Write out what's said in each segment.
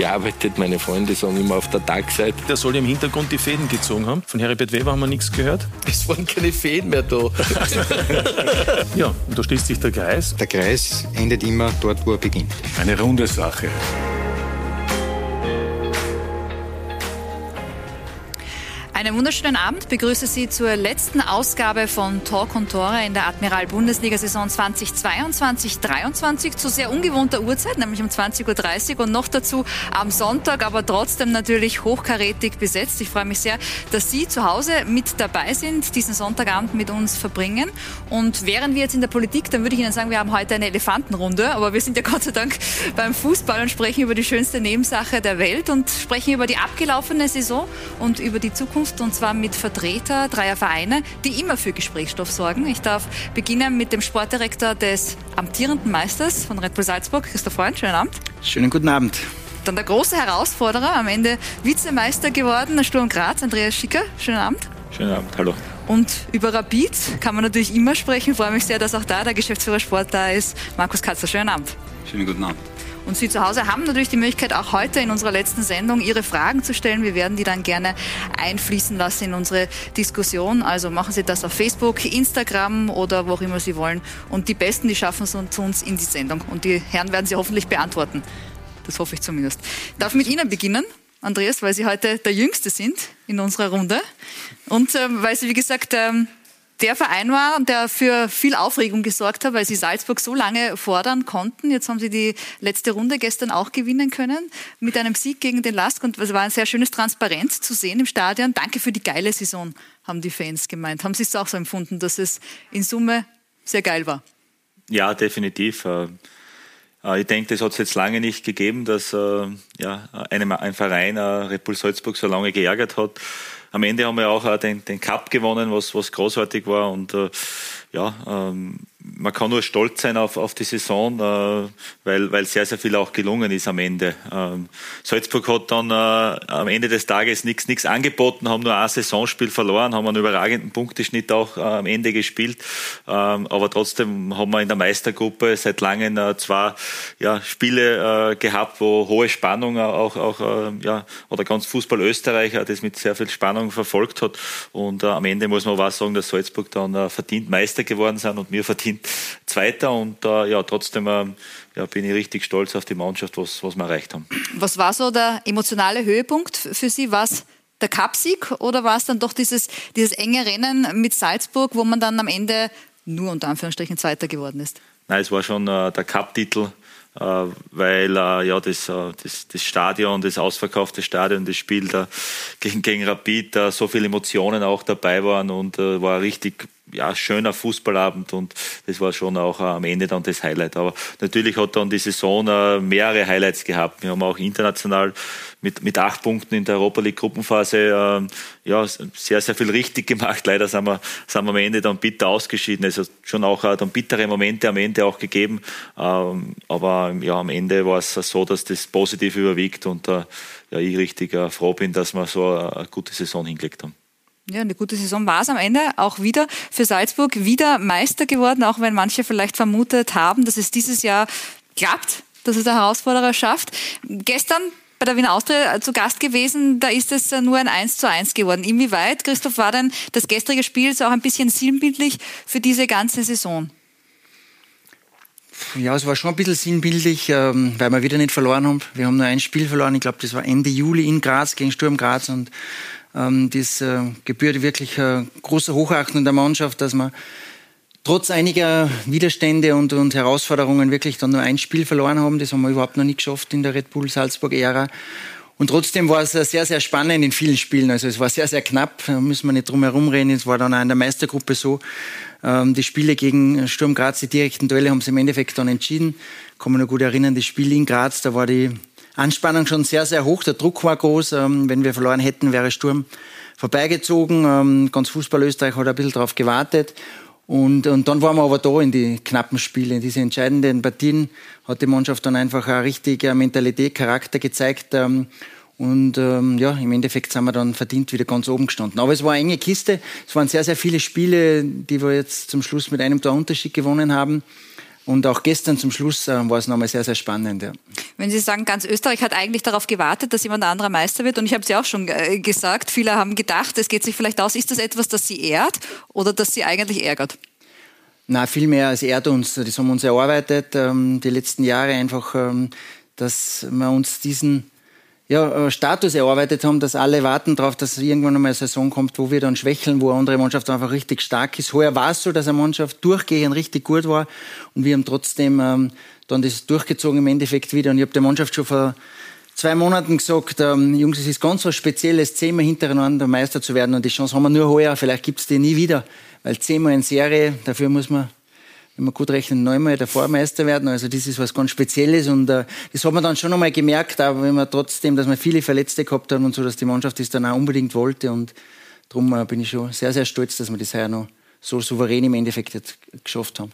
gearbeitet. Meine Freunde sagen immer auf der Tagseite. Der soll ja im Hintergrund die Fäden gezogen haben. Von Heribert Weber haben wir nichts gehört. Es waren keine Fäden mehr da. ja, und da schließt sich der Kreis. Der Kreis endet immer dort, wo er beginnt. Eine runde Sache. Einen wunderschönen Abend. Begrüße Sie zur letzten Ausgabe von Talk und Tore in der Admiral Bundesliga Saison 2022-23 zu sehr ungewohnter Uhrzeit, nämlich um 20.30 Uhr und noch dazu am Sonntag, aber trotzdem natürlich hochkarätig besetzt. Ich freue mich sehr, dass Sie zu Hause mit dabei sind, diesen Sonntagabend mit uns verbringen. Und wären wir jetzt in der Politik, dann würde ich Ihnen sagen, wir haben heute eine Elefantenrunde, aber wir sind ja Gott sei Dank beim Fußball und sprechen über die schönste Nebensache der Welt und sprechen über die abgelaufene Saison und über die Zukunft Zukunft und zwar mit Vertreter dreier Vereine, die immer für Gesprächsstoff sorgen. Ich darf beginnen mit dem Sportdirektor des amtierenden Meisters von Red Bull Salzburg, Christoph Freund. Schönen Abend. Schönen guten Abend. Dann der große Herausforderer, am Ende Vizemeister geworden, der Sturm Graz, Andreas Schicker. Schönen Abend. Schönen Abend, hallo. Und über Rapid kann man natürlich immer sprechen. Ich freue mich sehr, dass auch da der Geschäftsführer Sport da ist. Markus Katzler, schönen Abend. Schönen guten Abend. Und Sie zu Hause haben natürlich die Möglichkeit, auch heute in unserer letzten Sendung Ihre Fragen zu stellen. Wir werden die dann gerne einfließen lassen in unsere Diskussion. Also machen Sie das auf Facebook, Instagram oder wo auch immer Sie wollen. Und die Besten, die schaffen es zu uns in die Sendung. Und die Herren werden Sie hoffentlich beantworten. Das hoffe ich zumindest. Ich darf mit Ihnen beginnen. Andreas, weil Sie heute der Jüngste sind in unserer Runde. Und äh, weil Sie, wie gesagt, ähm, der Verein war und der für viel Aufregung gesorgt hat, weil sie Salzburg so lange fordern konnten. Jetzt haben sie die letzte Runde gestern auch gewinnen können mit einem Sieg gegen den Lask und es war ein sehr schönes Transparenz zu sehen im Stadion. Danke für die geile Saison, haben die Fans gemeint. Haben Sie es auch so empfunden, dass es in Summe sehr geil war? Ja, definitiv. Äh, äh, ich denke, das hat es jetzt lange nicht gegeben, dass äh, ja, ein Verein Red Bull Salzburg so lange geärgert hat am Ende haben wir auch den, den Cup gewonnen, was, was großartig war. Und äh, ja, ähm, man kann nur stolz sein auf, auf die Saison, äh, weil, weil sehr, sehr viel auch gelungen ist am Ende. Ähm, Salzburg hat dann äh, am Ende des Tages nichts nichts angeboten, haben nur ein Saisonspiel verloren, haben einen überragenden Punkteschnitt auch äh, am Ende gespielt. Ähm, aber trotzdem haben wir in der Meistergruppe seit langem äh, zwei ja, Spiele äh, gehabt, wo hohe Spannung auch, auch äh, ja, oder ganz Fußball Österreich das mit sehr viel Spannung verfolgt hat. Und am Ende muss man auch sagen, dass Salzburg dann verdient Meister geworden sind und mir verdient Zweiter und äh, ja, trotzdem äh, ja, bin ich richtig stolz auf die Mannschaft, was, was wir erreicht haben. Was war so der emotionale Höhepunkt für Sie? Was der Cupsieg oder war es dann doch dieses, dieses enge Rennen mit Salzburg, wo man dann am Ende nur unter Anführungsstrichen Zweiter geworden ist? Nein, es war schon äh, der Cup-Titel, äh, weil äh, ja das, äh, das, das Stadion, das ausverkaufte Stadion, das Spiel da gegen, gegen Rapid, da so viele Emotionen auch dabei waren und äh, war richtig ja, schöner Fußballabend und das war schon auch äh, am Ende dann das Highlight. Aber natürlich hat dann die Saison äh, mehrere Highlights gehabt. Wir haben auch international mit, mit acht Punkten in der Europa League Gruppenphase äh, ja, sehr, sehr viel richtig gemacht. Leider sind wir, sind wir am Ende dann bitter ausgeschieden. Es hat schon auch äh, dann bittere Momente am Ende auch gegeben. Ähm, aber ja, am Ende war es so, dass das positiv überwiegt und äh, ja, ich richtig äh, froh bin, dass wir so eine gute Saison hingelegt haben. Ja, eine gute Saison war es am Ende auch wieder für Salzburg, wieder Meister geworden, auch wenn manche vielleicht vermutet haben, dass es dieses Jahr klappt, dass es der Herausforderer schafft. Gestern bei der Wiener Austria zu Gast gewesen, da ist es nur ein 1 zu 1 geworden. Inwieweit, Christoph, war denn das gestrige Spiel so auch ein bisschen sinnbildlich für diese ganze Saison? Ja, es war schon ein bisschen sinnbildlich, ähm, weil wir wieder nicht verloren haben. Wir haben nur ein Spiel verloren, ich glaube, das war Ende Juli in Graz gegen Sturm Graz und das äh, gebührt wirklich äh, großer Hochachtung der Mannschaft, dass man trotz einiger Widerstände und, und Herausforderungen wirklich dann nur ein Spiel verloren haben. Das haben wir überhaupt noch nicht geschafft in der Red Bull Salzburg-Ära. Und trotzdem war es sehr, sehr spannend in vielen Spielen. Also es war sehr, sehr knapp, da müssen wir nicht drum herum reden. Es war dann auch in der Meistergruppe so. Ähm, die Spiele gegen Sturm Graz, die direkten Duelle haben sie im Endeffekt dann entschieden. Ich kann mich noch gut erinnern, das Spiel in Graz, da war die Anspannung schon sehr, sehr hoch. Der Druck war groß. Ähm, wenn wir verloren hätten, wäre Sturm vorbeigezogen. Ähm, ganz Fußball Österreich hat ein bisschen darauf gewartet. Und, und dann waren wir aber da in die knappen Spiele, in diese entscheidenden Partien hat die Mannschaft dann einfach eine richtige Mentalität, Charakter gezeigt. Ähm, und ähm, ja, im Endeffekt sind wir dann verdient wieder ganz oben gestanden. Aber es war eine enge Kiste. Es waren sehr, sehr viele Spiele, die wir jetzt zum Schluss mit einem Tor Unterschied gewonnen haben. Und auch gestern zum Schluss äh, war es nochmal sehr, sehr spannend. Ja. Wenn Sie sagen, ganz Österreich hat eigentlich darauf gewartet, dass jemand anderer Meister wird, und ich habe es ja auch schon äh, gesagt, viele haben gedacht, es geht sich vielleicht aus, ist das etwas, das Sie ehrt oder das Sie eigentlich ärgert? Na, viel mehr als ehrt uns. Das haben wir uns erarbeitet, ähm, die letzten Jahre einfach, ähm, dass wir uns diesen ja, äh, Status erarbeitet haben, dass alle warten darauf, dass irgendwann einmal eine Saison kommt, wo wir dann schwächeln, wo eine andere Mannschaft einfach richtig stark ist. Heuer war es so, dass eine Mannschaft durchgehend richtig gut war und wir haben trotzdem ähm, dann das durchgezogen im Endeffekt wieder. Und ich habe der Mannschaft schon vor zwei Monaten gesagt, ähm, Jungs, es ist ganz was Spezielles, zehnmal hintereinander Meister zu werden und die Chance haben wir nur heuer, vielleicht gibt es die nie wieder, weil zehnmal in Serie, dafür muss man wenn wir gut rechnen, neunmal der Vormeister werden. Also das ist was ganz Spezielles und äh, das hat man dann schon einmal gemerkt, aber wenn man trotzdem, dass wir viele Verletzte gehabt haben und so, dass die Mannschaft das dann auch unbedingt wollte und darum äh, bin ich schon sehr, sehr stolz, dass wir das heuer noch so souverän im Endeffekt geschafft haben.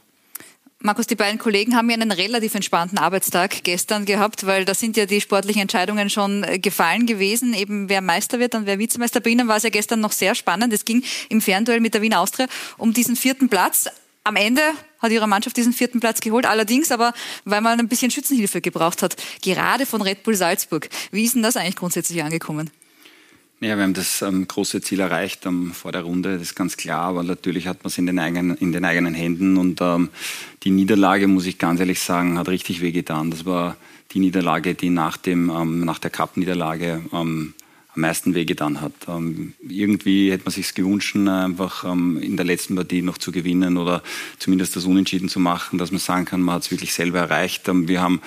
Markus, die beiden Kollegen haben ja einen relativ entspannten Arbeitstag gestern gehabt, weil da sind ja die sportlichen Entscheidungen schon äh, gefallen gewesen, eben wer Meister wird und wer Vizemeister. Bei Ihnen war es ja gestern noch sehr spannend. Es ging im Fernduell mit der Wiener Austria um diesen vierten Platz am Ende hat ihre Mannschaft diesen vierten Platz geholt, allerdings aber, weil man ein bisschen Schützenhilfe gebraucht hat, gerade von Red Bull Salzburg. Wie ist denn das eigentlich grundsätzlich angekommen? Ja, wir haben das ähm, große Ziel erreicht ähm, vor der Runde, das ist ganz klar, aber natürlich hat man es in den eigenen, in den eigenen Händen und ähm, die Niederlage, muss ich ganz ehrlich sagen, hat richtig wehgetan. Das war die Niederlage, die nach, dem, ähm, nach der Cup-Niederlage ähm, am meisten wehgetan hat. Ähm, irgendwie hätte man sich gewünscht, einfach ähm, in der letzten Partie noch zu gewinnen oder zumindest das Unentschieden zu machen, dass man sagen kann, man hat es wirklich selber erreicht. Ähm, wir haben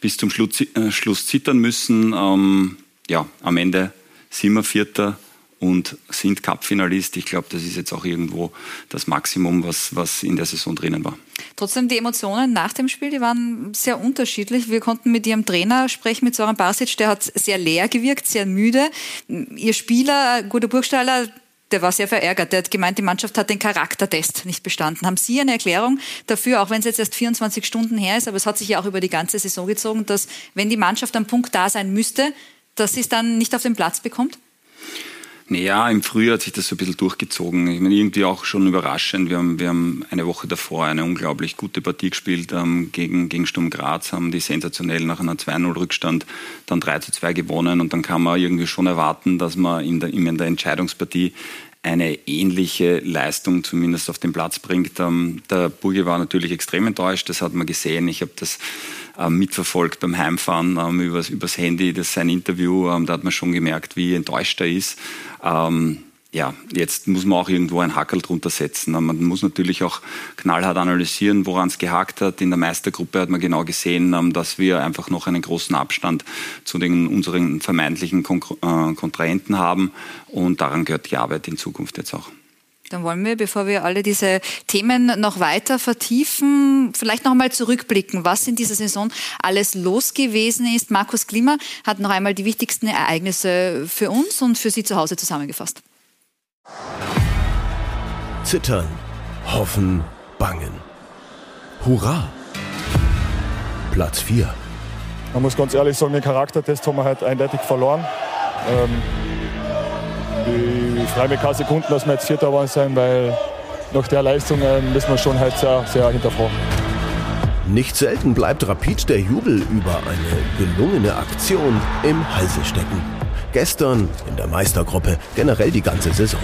bis zum Schluss, äh, Schluss zittern müssen. Ähm, ja, am Ende sind wir Vierter und sind Cup-Finalist. Ich glaube, das ist jetzt auch irgendwo das Maximum, was, was in der Saison drinnen war. Trotzdem, die Emotionen nach dem Spiel, die waren sehr unterschiedlich. Wir konnten mit Ihrem Trainer sprechen, mit Soran Basic, der hat sehr leer gewirkt, sehr müde. Ihr Spieler, Guter Burgstaller, der war sehr verärgert. Der hat gemeint, die Mannschaft hat den Charaktertest nicht bestanden. Haben Sie eine Erklärung dafür, auch wenn es jetzt erst 24 Stunden her ist, aber es hat sich ja auch über die ganze Saison gezogen, dass wenn die Mannschaft am Punkt da sein müsste, dass sie es dann nicht auf den Platz bekommt? Naja, im Frühjahr hat sich das so ein bisschen durchgezogen. Ich meine, irgendwie auch schon überraschend. Wir haben, wir haben eine Woche davor eine unglaublich gute Partie gespielt ähm, gegen, gegen Sturm Graz, haben die sensationell nach einer 2-0-Rückstand dann 3 zu 2 gewonnen und dann kann man irgendwie schon erwarten, dass man in der, in der Entscheidungspartie eine ähnliche Leistung zumindest auf den Platz bringt. Ähm, der Burge war natürlich extrem enttäuscht, das hat man gesehen. Ich habe das mitverfolgt beim Heimfahren ähm, übers, übers Handy, das sein Interview, ähm, da hat man schon gemerkt, wie enttäuscht er ist. Ähm, ja, jetzt muss man auch irgendwo ein Hackel drunter setzen. Man muss natürlich auch knallhart analysieren, woran es gehakt hat. In der Meistergruppe hat man genau gesehen, ähm, dass wir einfach noch einen großen Abstand zu den unseren vermeintlichen äh, Kontrahenten haben. Und daran gehört die Arbeit in Zukunft jetzt auch. Dann wollen wir, bevor wir alle diese Themen noch weiter vertiefen, vielleicht noch einmal zurückblicken, was in dieser Saison alles los gewesen ist. Markus Klima hat noch einmal die wichtigsten Ereignisse für uns und für Sie zu Hause zusammengefasst. Zittern, hoffen, bangen. Hurra! Platz 4. Man muss ganz ehrlich sagen, den Charaktertest haben wir halt eindeutig verloren. Ähm, ich freue mich keine Sekunden, dass wir jetzt Vierter geworden sind, weil nach der Leistung äh, müssen wir schon halt sehr, sehr hinterfragen. Nicht selten bleibt Rapid der Jubel über eine gelungene Aktion im Halse stecken. Gestern in der Meistergruppe, generell die ganze Saison.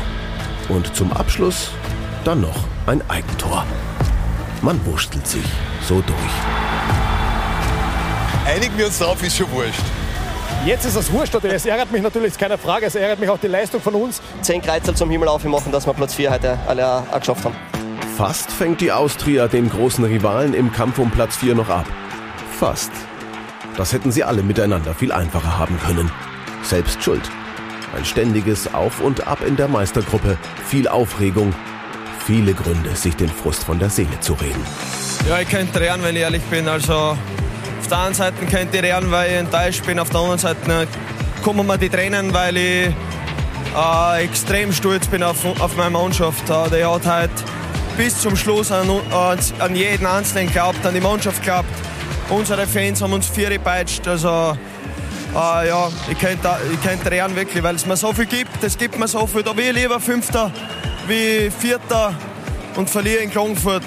Und zum Abschluss dann noch ein Eigentor. Man wurstelt sich so durch. Einigen wir uns darauf, ist schon wurscht. Jetzt ist es wurscht, oder? es ärgert mich natürlich, ist keine Frage, es ärgert mich auch die Leistung von uns. Zehn Kreuzel zum Himmel aufmachen, dass wir Platz 4 heute alle auch geschafft haben. Fast fängt die Austria den großen Rivalen im Kampf um Platz 4 noch ab. Fast. Das hätten sie alle miteinander viel einfacher haben können. Selbst schuld. Ein ständiges Auf und Ab in der Meistergruppe, viel Aufregung, viele Gründe, sich den Frust von der Seele zu reden. Ja, ich könnte drehen, wenn ich ehrlich bin. Also Auf der einen Seite könnte ich lernen, weil ich enttäuscht bin. Auf der anderen Seite kommen mir die Tränen, weil ich äh, extrem stolz bin auf, auf meine Mannschaft. Äh, die hat halt bis zum Schluss an, an jeden Einzelnen geglaubt, an die Mannschaft geglaubt. Unsere Fans haben uns vier gepeitscht. Also, äh, ja, ich könnte, ich könnte lernen wirklich, weil es mir so viel gibt. Es gibt mir so viel. Da will ich lieber Fünfter wie Vierter und verliere in Klagenfurt.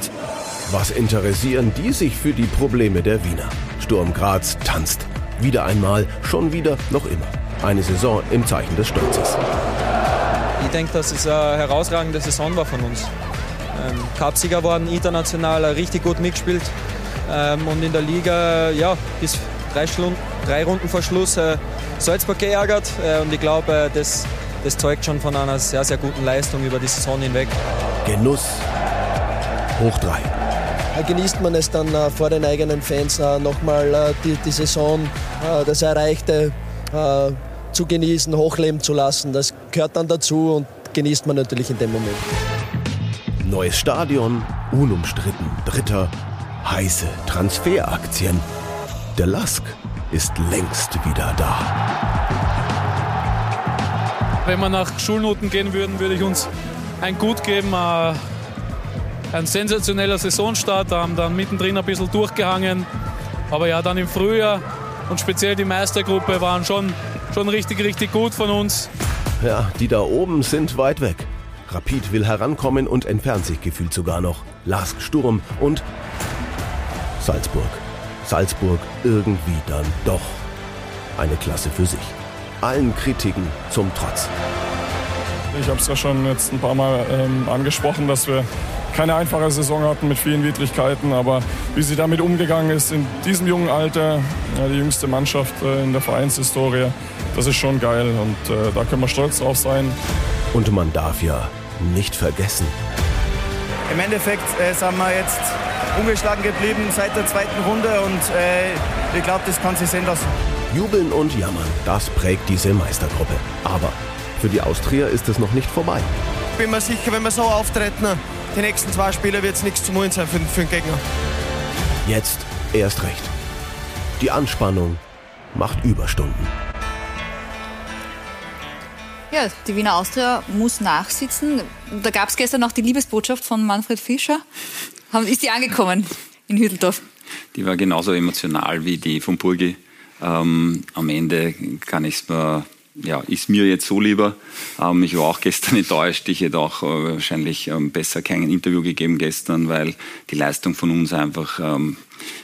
Was interessieren die sich für die Probleme der Wiener? Sturm Graz tanzt. Wieder einmal, schon wieder, noch immer. Eine Saison im Zeichen des Stolzes. Ich denke, dass es eine herausragende Saison war von uns. Ähm, Cupsieger worden, international richtig gut mitgespielt. Ähm, und in der Liga, ja, bis drei, Stunden, drei Runden vor Schluss äh, Salzburg geärgert. Äh, und ich glaube, äh, das, das zeugt schon von einer sehr, sehr guten Leistung über die Saison hinweg. Genuss hoch drei. Genießt man es dann äh, vor den eigenen Fans äh, nochmal äh, die, die Saison, das Erreichte zu genießen, hochleben zu lassen. Das gehört dann dazu und genießt man natürlich in dem Moment. Neues Stadion, unumstritten, dritter, heiße Transferaktien. Der Lask ist längst wieder da. Wenn wir nach Schulnoten gehen würden, würde ich uns ein Gut geben. Äh, ein sensationeller Saisonstart, haben dann mittendrin ein bisschen durchgehangen. Aber ja, dann im Frühjahr und speziell die Meistergruppe waren schon, schon richtig, richtig gut von uns. Ja, die da oben sind weit weg. Rapid will herankommen und entfernt sich gefühlt sogar noch. Lask Sturm und Salzburg. Salzburg irgendwie dann doch eine Klasse für sich. Allen Kritiken zum Trotz. Ich habe es ja schon jetzt ein paar Mal ähm, angesprochen, dass wir keine einfache Saison hatten mit vielen Widrigkeiten, aber wie sie damit umgegangen ist in diesem jungen Alter, ja, die jüngste Mannschaft äh, in der Vereinshistorie, das ist schon geil und äh, da können wir stolz drauf sein. Und man darf ja nicht vergessen. Im Endeffekt äh, sind wir jetzt ungeschlagen geblieben seit der zweiten Runde und äh, ich glaube, das kann sich sehen lassen. Jubeln und jammern, das prägt diese Meistergruppe. Aber für die Austria ist es noch nicht vorbei. Ich bin mir sicher, wenn wir so auftreten, die nächsten zwei Spiele wird es nichts zu holen sein für, für den Gegner. Jetzt erst recht. Die Anspannung macht Überstunden. Ja, die Wiener Austria muss nachsitzen. Da gab es gestern noch die Liebesbotschaft von Manfred Fischer. Ist die angekommen in Hütteldorf? Die war genauso emotional wie die von Burgi. Ähm, am Ende kann ich es mir ja, ist mir jetzt so lieber. Ähm, ich war auch gestern enttäuscht. Ich hätte auch äh, wahrscheinlich ähm, besser kein Interview gegeben gestern, weil die Leistung von uns einfach ähm,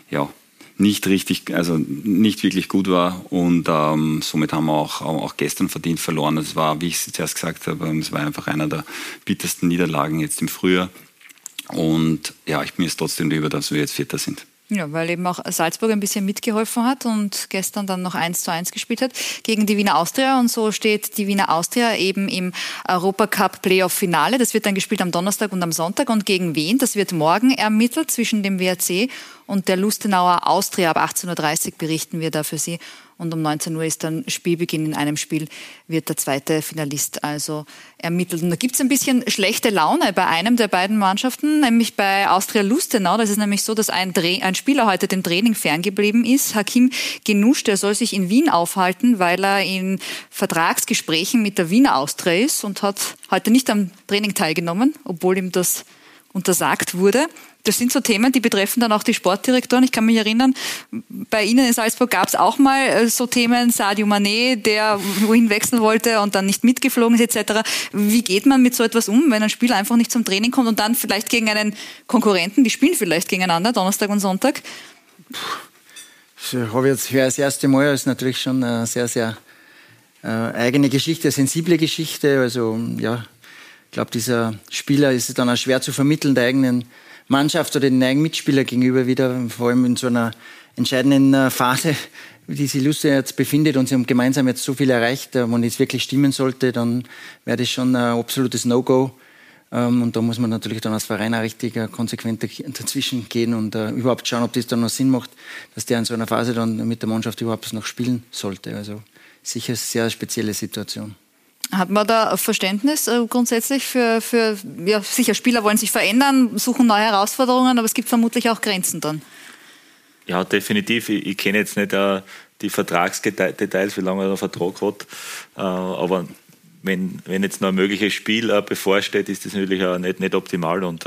ja, nicht richtig, also nicht wirklich gut war und ähm, somit haben wir auch, auch gestern verdient verloren. Das war, wie ich es zuerst gesagt habe, es war einfach einer der bittersten Niederlagen jetzt im Frühjahr. Und ja, ich bin jetzt trotzdem lieber, dass wir jetzt Vierter sind. Ja, weil eben auch Salzburg ein bisschen mitgeholfen hat und gestern dann noch 1 zu 1 gespielt hat gegen die Wiener Austria. Und so steht die Wiener Austria eben im Europacup Playoff Finale. Das wird dann gespielt am Donnerstag und am Sonntag. Und gegen wen? Das wird morgen ermittelt zwischen dem WRC und der Lustenauer Austria. Ab 18.30 Uhr berichten wir da für Sie. Und um 19 Uhr ist dann Spielbeginn. In einem Spiel wird der zweite Finalist also ermittelt. Und da gibt es ein bisschen schlechte Laune bei einem der beiden Mannschaften, nämlich bei Austria Lustenau. Das ist nämlich so, dass ein, ein Spieler heute dem Training ferngeblieben ist. Hakim Genusch, der soll sich in Wien aufhalten, weil er in Vertragsgesprächen mit der Wiener Austria ist und hat heute nicht am Training teilgenommen, obwohl ihm das untersagt wurde. Das sind so Themen, die betreffen dann auch die Sportdirektoren. Ich kann mich erinnern, bei Ihnen in Salzburg gab es auch mal äh, so Themen, Sadio Mané, der wohin wechseln wollte und dann nicht mitgeflogen ist etc. Wie geht man mit so etwas um, wenn ein Spieler einfach nicht zum Training kommt und dann vielleicht gegen einen Konkurrenten, die spielen vielleicht gegeneinander, Donnerstag und Sonntag? Das habe ich jetzt für das erste Mal, das ist natürlich schon eine sehr, sehr äh, eigene Geschichte, eine sensible Geschichte. Also ja, ich glaube, dieser Spieler ist dann auch schwer zu vermitteln, der eigenen Mannschaft oder den eigenen Mitspieler gegenüber wieder, vor allem in so einer entscheidenden äh, Phase, wie die Lusse jetzt befindet und sie haben gemeinsam jetzt so viel erreicht, äh, wenn es wirklich stimmen sollte, dann wäre das schon ein absolutes No-Go. Ähm, und da muss man natürlich dann als Verein auch richtig äh, konsequent dazwischen gehen und überhaupt schauen, ob das dann noch Sinn macht, dass der in so einer Phase dann mit der Mannschaft überhaupt noch spielen sollte. Also sicher eine sehr spezielle Situation. Hat man da Verständnis äh, grundsätzlich für, für, ja, sicher, Spieler wollen sich verändern, suchen neue Herausforderungen, aber es gibt vermutlich auch Grenzen dann. Ja, definitiv. Ich, ich kenne jetzt nicht uh, die Vertragsdetails, wie lange er einen Vertrag hat. Uh, aber wenn, wenn jetzt noch ein mögliches Spiel uh, bevorsteht, ist das natürlich nicht, nicht optimal. Und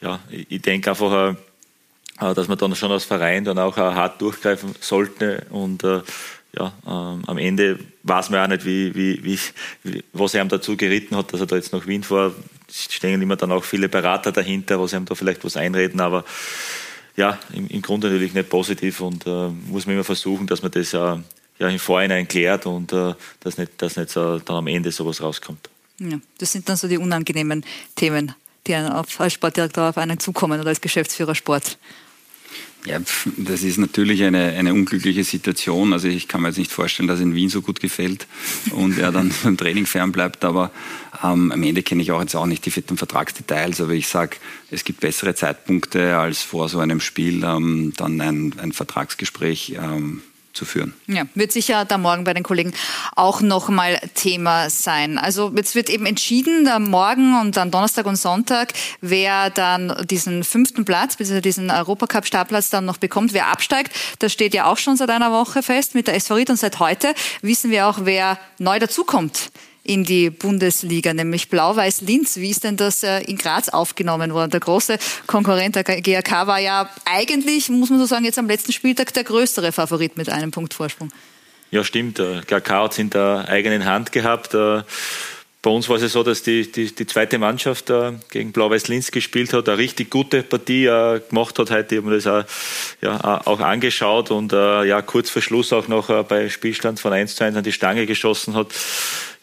ja, ich, ich denke einfach, dass man dann schon als Verein dann auch hart durchgreifen sollte und ja, ähm, am Ende weiß man auch nicht, wie, wie, wie, was er ihm dazu geritten hat, dass er da jetzt nach Wien fuhr. Es stehen immer dann auch viele Berater dahinter, was ihm da vielleicht was einreden, aber ja, im, im Grunde natürlich nicht positiv und äh, muss man immer versuchen, dass man das äh, ja im Vorhinein klärt und äh, dass nicht, dass nicht so, dann am Ende sowas rauskommt. Ja, das sind dann so die unangenehmen Themen, die als Sportdirektor auf einen zukommen oder als Geschäftsführer Sport. Ja, das ist natürlich eine, eine unglückliche Situation. Also ich kann mir jetzt nicht vorstellen, dass in Wien so gut gefällt und er dann beim Training fernbleibt. Aber ähm, am Ende kenne ich auch jetzt auch nicht die vierten Vertragsdetails. Aber ich sage, es gibt bessere Zeitpunkte als vor so einem Spiel ähm, dann ein, ein Vertragsgespräch ähm, zu führen. Ja, wird sicher da morgen bei den Kollegen auch nochmal Thema sein. Also jetzt wird eben entschieden, morgen und dann Donnerstag und Sonntag, wer dann diesen fünften Platz, bzw. diesen Europacup-Startplatz dann noch bekommt, wer absteigt. Das steht ja auch schon seit einer Woche fest mit der SV Ried und seit heute wissen wir auch, wer neu dazukommt in die Bundesliga, nämlich Blau-Weiß-Linz. Wie ist denn das äh, in Graz aufgenommen worden? Der große Konkurrent der GRK war ja eigentlich, muss man so sagen, jetzt am letzten Spieltag der größere Favorit mit einem Punkt Vorsprung. Ja, stimmt. Der GRK hat es in der eigenen Hand gehabt. Äh, bei uns war es so, dass die, die, die zweite Mannschaft äh, gegen Blau-Weiß-Linz gespielt hat, eine richtig gute Partie äh, gemacht hat heute. Ich habe mir das auch, ja, auch angeschaut und äh, ja, kurz vor Schluss auch noch äh, bei Spielstand von 1 zu 1 an die Stange geschossen hat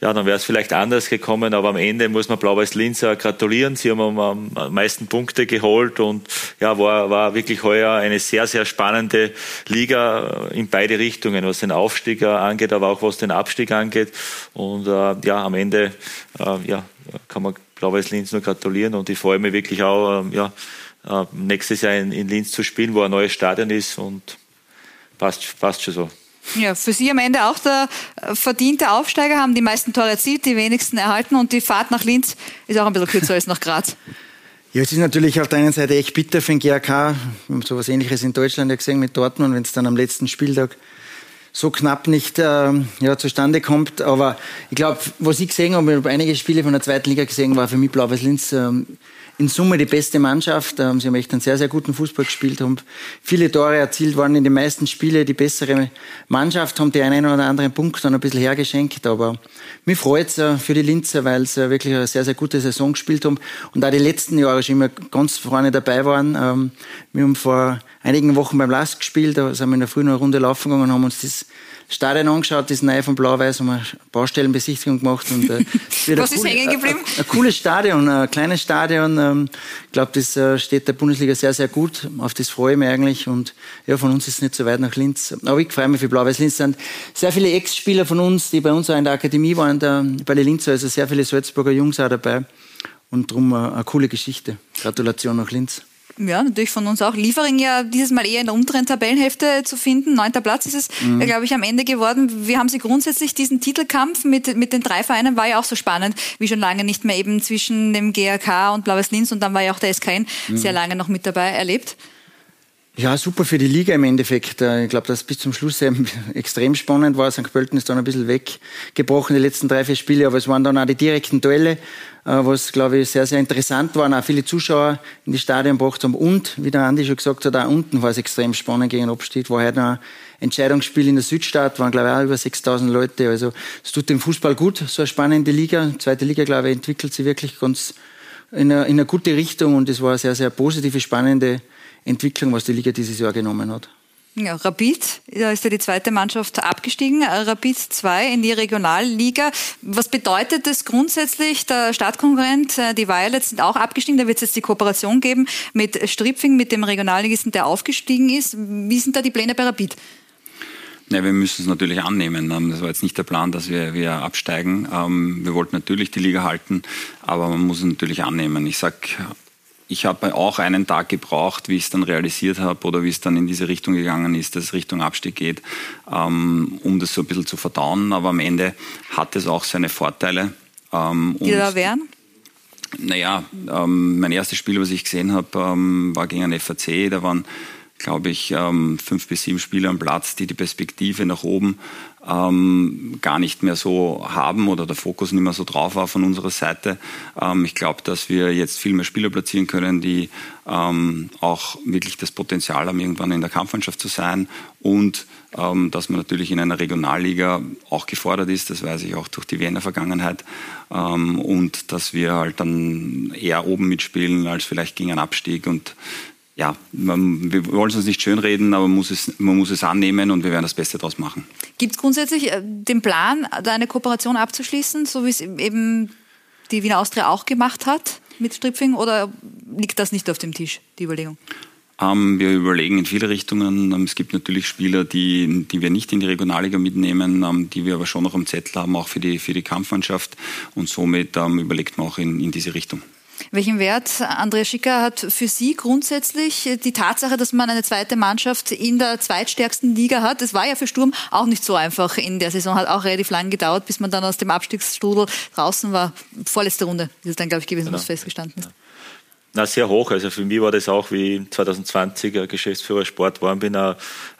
ja, dann wäre es vielleicht anders gekommen, aber am Ende muss man Blau-Weiß-Linz gratulieren. Sie haben am meisten Punkte geholt und ja, war, war wirklich heuer eine sehr, sehr spannende Liga in beide Richtungen, was den Aufstieg angeht, aber auch was den Abstieg angeht. Und äh, ja, am Ende äh, ja, kann man Blau-Weiß-Linz nur gratulieren und ich freue mich wirklich auch, äh, ja, äh, nächstes Jahr in, in Linz zu spielen, wo ein neues Stadion ist und passt, passt schon so. Ja, für Sie am Ende auch der äh, verdiente Aufsteiger, haben die meisten Tore erzielt, die wenigsten erhalten und die Fahrt nach Linz ist auch ein bisschen kürzer als nach Graz. Ja, es ist natürlich auf der einen Seite echt bitter für den GRK. Wir haben sowas ähnliches in Deutschland ja gesehen mit Dortmund, wenn es dann am letzten Spieltag so knapp nicht äh, ja, zustande kommt. Aber ich glaube, was ich gesehen habe, ich habe einige Spiele von der zweiten Liga gesehen, war für mich Blau-Weiß-Linz ähm, in Summe die beste Mannschaft. Ähm, sie haben echt einen sehr, sehr guten Fußball gespielt, haben viele Tore erzielt, waren in den meisten Spielen die bessere Mannschaft, haben die einen oder anderen Punkt dann ein bisschen hergeschenkt. Aber mich freut es äh, für die Linzer, weil sie wirklich eine sehr, sehr gute Saison gespielt haben und auch die letzten Jahre schon immer ganz vorne dabei waren. Ähm, wir haben vor einigen Wochen beim Last gespielt, da sind wir in der frühen Runde laufen gegangen und haben uns das Stadion angeschaut, das neue von Blau-Weiß, haben eine Baustellenbesichtigung gemacht. Und, äh, Was ist hängen geblieben? Ein, ein, cooles Stadion, ein kleines Stadion. Ähm, ich glaube, das äh, steht der Bundesliga sehr, sehr gut. Auf das freue ich mich eigentlich. Und ja, von uns ist es nicht so weit nach Linz. Aber ich freue mich für Blau-Weiß Linz. sind sehr viele Ex-Spieler von uns, die bei uns auch in der Akademie waren, da, bei den Linzer, also sehr viele Salzburger Jungs auch dabei. Und darum eine, äh, eine coole Geschichte. Gratulation nach Linz. Ja, natürlich von uns auch. Liefering ja dieses Mal eher in der unteren Tabellenhälfte zu finden. Neunter Platz ist es, mhm. glaube ich, am Ende geworden. Wie haben Sie grundsätzlich diesen Titelkampf mit, mit den drei Vereinen? War ja auch so spannend, wie schon lange nicht mehr eben zwischen dem GRK und Blaues Linz und dann war ja auch der SKN mhm. sehr lange noch mit dabei erlebt. Ja, super für die Liga im Endeffekt. Äh, ich glaube, dass bis zum Schluss eben extrem spannend war. St. Pölten ist dann ein bisschen weggebrochen, die letzten drei, vier Spiele, aber es waren dann auch die direkten Duelle, äh, was, glaube ich, sehr, sehr interessant waren. Auch viele Zuschauer in die Stadien gebracht haben. Und, wie der Andi schon gesagt hat, auch unten war es extrem spannend gegen Abstieg. War heute ein Entscheidungsspiel in der Südstadt, waren, glaube ich, auch über 6000 Leute. Also, es tut dem Fußball gut, so eine spannende Liga. Die zweite Liga, glaube ich, entwickelt sich wirklich ganz in eine, in eine gute Richtung und es war eine sehr, sehr positive, spannende Entwicklung, was die Liga dieses Jahr genommen hat. Ja, Rapid, da ist ja die zweite Mannschaft abgestiegen, Rapid 2 in die Regionalliga. Was bedeutet das grundsätzlich? Der Startkonkurrent, äh, die Violets sind auch abgestiegen, da wird es jetzt die Kooperation geben mit Stripfing, mit dem Regionalligisten, der aufgestiegen ist. Wie sind da die Pläne bei Rapid? Ja, wir müssen es natürlich annehmen. Ähm, das war jetzt nicht der Plan, dass wir, wir absteigen. Ähm, wir wollten natürlich die Liga halten, aber man muss es natürlich annehmen. Ich sage ich habe auch einen Tag gebraucht, wie ich es dann realisiert habe oder wie es dann in diese Richtung gegangen ist, dass es Richtung Abstieg geht, ähm, um das so ein bisschen zu verdauen. Aber am Ende hat es auch seine Vorteile. Ähm, Die da wären? Naja, ähm, mein erstes Spiel, was ich gesehen habe, ähm, war gegen einen FAC. Da waren glaube ich, ähm, fünf bis sieben Spieler am Platz, die die Perspektive nach oben ähm, gar nicht mehr so haben oder der Fokus nicht mehr so drauf war von unserer Seite. Ähm, ich glaube, dass wir jetzt viel mehr Spieler platzieren können, die ähm, auch wirklich das Potenzial haben, irgendwann in der Kampfmannschaft zu sein und ähm, dass man natürlich in einer Regionalliga auch gefordert ist, das weiß ich auch durch die Wiener Vergangenheit ähm, und dass wir halt dann eher oben mitspielen als vielleicht gegen einen Abstieg und ja, man, wir wollen es uns nicht schönreden, aber man muss, es, man muss es annehmen und wir werden das Beste daraus machen. Gibt es grundsätzlich äh, den Plan, da eine Kooperation abzuschließen, so wie es eben die Wiener Austria auch gemacht hat mit Stripfing, oder liegt das nicht auf dem Tisch, die Überlegung? Ähm, wir überlegen in viele Richtungen. Ähm, es gibt natürlich Spieler, die, die wir nicht in die Regionalliga mitnehmen, ähm, die wir aber schon noch am Zettel haben, auch für die, für die Kampfmannschaft. Und somit ähm, überlegt man auch in, in diese Richtung. Welchen Wert, Andrea Schicker, hat für Sie grundsätzlich die Tatsache, dass man eine zweite Mannschaft in der zweitstärksten Liga hat? Das war ja für Sturm auch nicht so einfach in der Saison, hat auch relativ lang gedauert, bis man dann aus dem Abstiegsstrudel draußen war. Vorletzte Runde ist es dann, glaube ich, gewesen, genau. was festgestanden ist. Na, sehr hoch. Also für mich war das auch, wie 2020 Geschäftsführer Sport geworden bin, ein,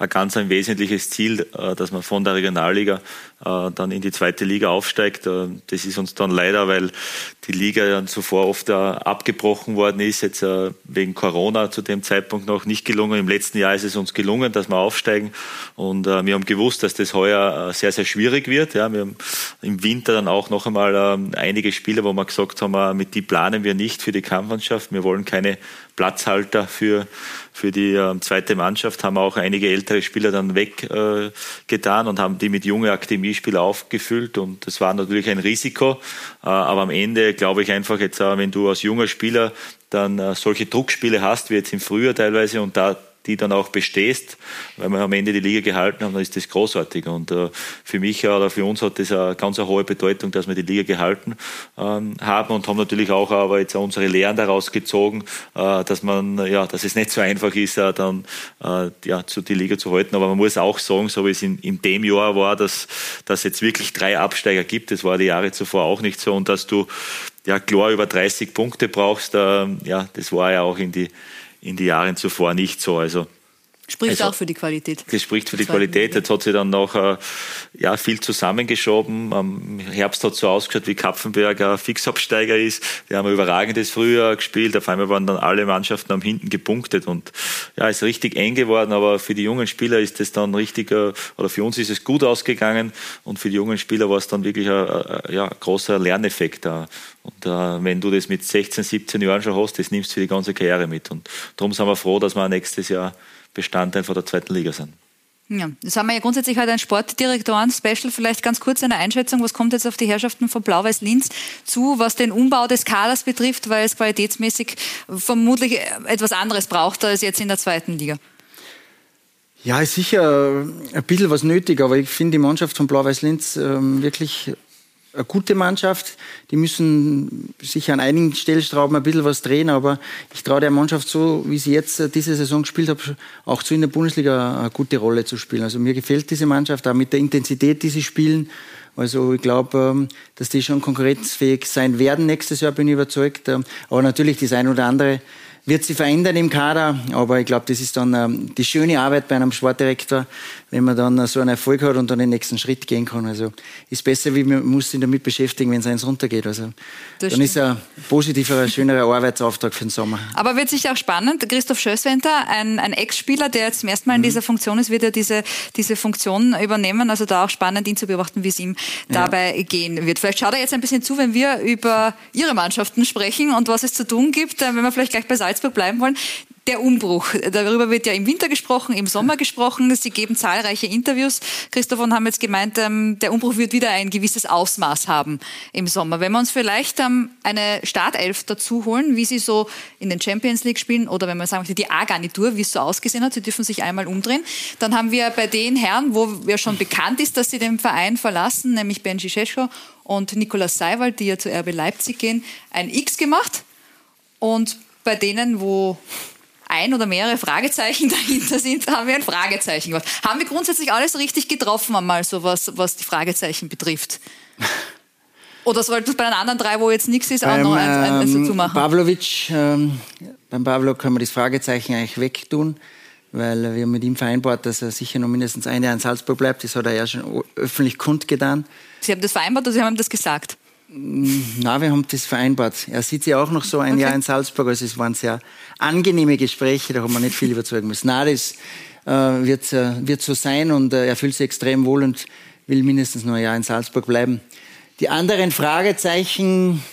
ganz ein wesentliches Ziel, äh, dass man von der Regionalliga äh, dann in die zweite Liga aufsteigt. Äh, das ist uns dann leider, weil die Liga ja zuvor oft abgebrochen worden ist, jetzt wegen Corona zu dem Zeitpunkt noch nicht gelungen. Im letzten Jahr ist es uns gelungen, dass wir aufsteigen und wir haben gewusst, dass das heuer sehr, sehr schwierig wird. Wir haben im Winter dann auch noch einmal einige Spiele, wo wir gesagt haben, mit die planen wir nicht für die Kampfmannschaft. Wir wollen keine Platzhalter für, für die äh, zweite Mannschaft, haben auch einige ältere Spieler dann weggetan äh, und haben die mit jungen Akademiespielern aufgefüllt. Und das war natürlich ein Risiko, äh, aber am Ende glaube ich einfach jetzt, äh, wenn du als junger Spieler dann äh, solche Druckspiele hast, wie jetzt im Frühjahr teilweise und da die dann auch bestehst, weil wir am Ende die Liga gehalten haben, dann ist das großartig. Und äh, für mich oder für uns hat das eine ganz hohe Bedeutung, dass wir die Liga gehalten ähm, haben und haben natürlich auch aber jetzt unsere Lehren daraus gezogen, äh, dass man ja, dass es nicht so einfach ist, äh, dann ja, zu die Liga zu halten. Aber man muss auch sagen, so wie es in, in dem Jahr war, dass dass jetzt wirklich drei Absteiger gibt. Das war die Jahre zuvor auch nicht so und dass du ja klar über 30 Punkte brauchst. Äh, ja, das war ja auch in die in die Jahren zuvor nicht so. Also Spricht also, auch für die Qualität. Das spricht für die Qualität. Jetzt hat sie dann noch äh, ja, viel zusammengeschoben. Im Herbst hat es so ausgeschaut, wie Kapfenberg ein Fixabsteiger ist. Die haben ein überragendes Frühjahr gespielt. Auf einmal waren dann alle Mannschaften am Hinten gepunktet. Und ja, ist richtig eng geworden. Aber für die jungen Spieler ist es dann richtig, äh, oder für uns ist es gut ausgegangen. Und für die jungen Spieler war es dann wirklich ein, ein, ja, großer Lerneffekt da. Und äh, wenn du das mit 16, 17 Jahren schon hast, das nimmst du für die ganze Karriere mit. Und darum sind wir froh, dass wir nächstes Jahr Bestandteil von der zweiten Liga sind. Ja, das haben wir ja grundsätzlich heute ein Sportdirektoren-Special. Vielleicht ganz kurz eine Einschätzung. Was kommt jetzt auf die Herrschaften von Blau-Weiß-Linz zu, was den Umbau des Kaders betrifft, weil es qualitätsmäßig vermutlich etwas anderes braucht als jetzt in der zweiten Liga? Ja, ist sicher ein bisschen was nötig, aber ich finde die Mannschaft von Blau-Weiß-Linz ähm, wirklich eine gute Mannschaft. Die müssen sicher an einigen Stellschrauben ein bisschen was drehen, aber ich traue der Mannschaft so, wie sie jetzt äh, diese Saison gespielt hat, auch zu in der Bundesliga eine gute Rolle zu spielen. Also mir gefällt diese Mannschaft auch mit der Intensität, die sie spielen. Also ich glaube, ähm, dass die schon konkurrenzfähig sein werden nächstes Jahr, bin ich überzeugt. Ähm, aber natürlich das ein oder andere wird sich verändern im Kader, aber ich glaube, das ist dann ähm, die schöne Arbeit bei einem Sportdirektor, wenn man dann so einen Erfolg hat und dann den nächsten Schritt gehen kann. Also ist besser, wie man muss sich damit beschäftigen, wenn es eins runtergeht. Also das dann stimmt. ist ein positiverer, schönerer Arbeitsauftrag für den Sommer. Aber wird sicher auch spannend. Christoph Schösswenter, ein, ein Ex-Spieler, der jetzt zum ersten Mal in mhm. dieser Funktion ist, wird ja diese, diese Funktion übernehmen. Also da auch spannend, ihn zu beobachten, wie es ihm ja. dabei gehen wird. Vielleicht schaut er jetzt ein bisschen zu, wenn wir über Ihre Mannschaften sprechen und was es zu tun gibt, äh, wenn wir vielleicht gleich bei Salzburg bleiben wollen. Der Umbruch, darüber wird ja im Winter gesprochen, im Sommer gesprochen. Sie geben zahlreiche Interviews. Christoph und haben jetzt gemeint, ähm, der Umbruch wird wieder ein gewisses Ausmaß haben im Sommer. Wenn wir uns vielleicht ähm, eine Startelf dazu holen, wie sie so in den Champions League spielen oder wenn man sagen möchte, die A-Garnitur, wie es so ausgesehen hat, sie dürfen sich einmal umdrehen, dann haben wir bei den Herren, wo ja schon bekannt ist, dass sie den Verein verlassen, nämlich Benji Scheschko und Nikolaus Seiwald, die ja zu RB Leipzig gehen, ein X gemacht. Und bei denen, wo ein oder mehrere Fragezeichen dahinter sind, haben wir ein Fragezeichen gemacht. Haben wir grundsätzlich alles richtig getroffen einmal, so was, was die Fragezeichen betrifft? Oder sollte es bei den anderen drei, wo jetzt nichts ist, auch noch eins, eins dazu machen? Pavlovic, ähm, beim Pavlo können wir das Fragezeichen eigentlich wegtun. weil wir mit ihm vereinbart, dass er sicher noch mindestens ein Jahr in Salzburg bleibt. Das hat er ja schon öffentlich kundgetan. Sie haben das vereinbart oder Sie haben das gesagt? Na, wir haben das vereinbart. Er sieht ja auch noch so ein okay. Jahr in Salzburg. Also es waren sehr angenehme Gespräche, da haben wir nicht viel überzeugen müssen. Na, das äh, wird, äh, wird so sein und äh, er fühlt sich extrem wohl und will mindestens noch ein Jahr in Salzburg bleiben. Die anderen Fragezeichen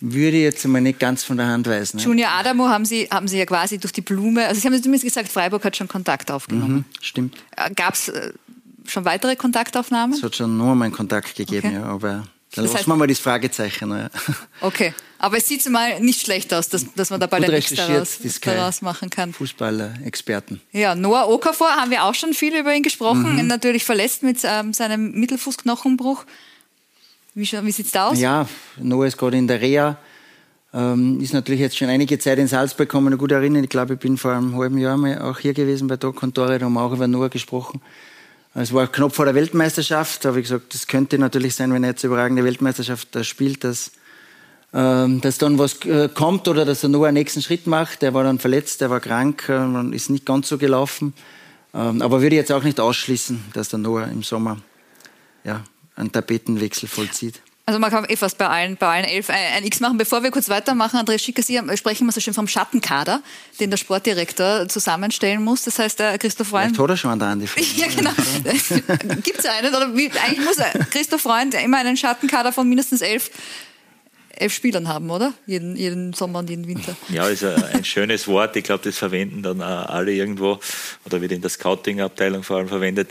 würde ich jetzt mal nicht ganz von der Hand weisen. Ne? Junior Adamo haben Sie, haben Sie ja quasi durch die Blume, also Sie haben zumindest gesagt, Freiburg hat schon Kontakt aufgenommen. Mhm, stimmt. Gab es schon weitere Kontaktaufnahmen? Es hat schon nur mal einen Kontakt gegeben, okay. ja, aber dann das lassen wir mal das Fragezeichen. Ja. Okay, aber es sieht mal nicht schlecht aus, dass, dass man da bald ein X daraus, daraus machen kann. Fußballer-Experten. Ja, Noah Okafor haben wir auch schon viel über ihn gesprochen. Mhm. Natürlich verletzt mit ähm, seinem Mittelfußknochenbruch. Wie, wie sieht es da aus? Ja, Noah ist gerade in der Reha. Ähm, ist natürlich jetzt schon einige Zeit in Salzburg, kann mich noch gut erinnern. Ich glaube, ich bin vor einem halben Jahr mal auch hier gewesen bei Doc und Tore, da haben wir auch über Noah gesprochen. Es war knapp vor der Weltmeisterschaft, da habe ich gesagt, das könnte natürlich sein, wenn er jetzt überragende Weltmeisterschaft spielt, dass, ähm, dass dann was äh, kommt oder dass er nur einen nächsten Schritt macht. Der war dann verletzt, der war krank, äh, ist nicht ganz so gelaufen. Ähm, aber würde ich jetzt auch nicht ausschließen, dass der Noah im Sommer ja, einen Tapetenwechsel vollzieht. Also man kann eh fast bei allen, bei allen elf ein X machen. Bevor wir kurz weitermachen, Andreas Schicker, Sie sprechen immer so schön vom Schattenkader, den der Sportdirektor zusammenstellen muss. Das heißt, der Christoph Freund... Vielleicht hat er schon einen Andi. ja, genau. Gibt es einen? Oder wie, eigentlich muss Christoph Freund immer einen Schattenkader von mindestens elf elf Spielern haben, oder? Jeden, jeden Sommer und jeden Winter. Ja, ist ein schönes Wort. Ich glaube, das verwenden dann alle irgendwo oder wird in der Scouting-Abteilung vor allem verwendet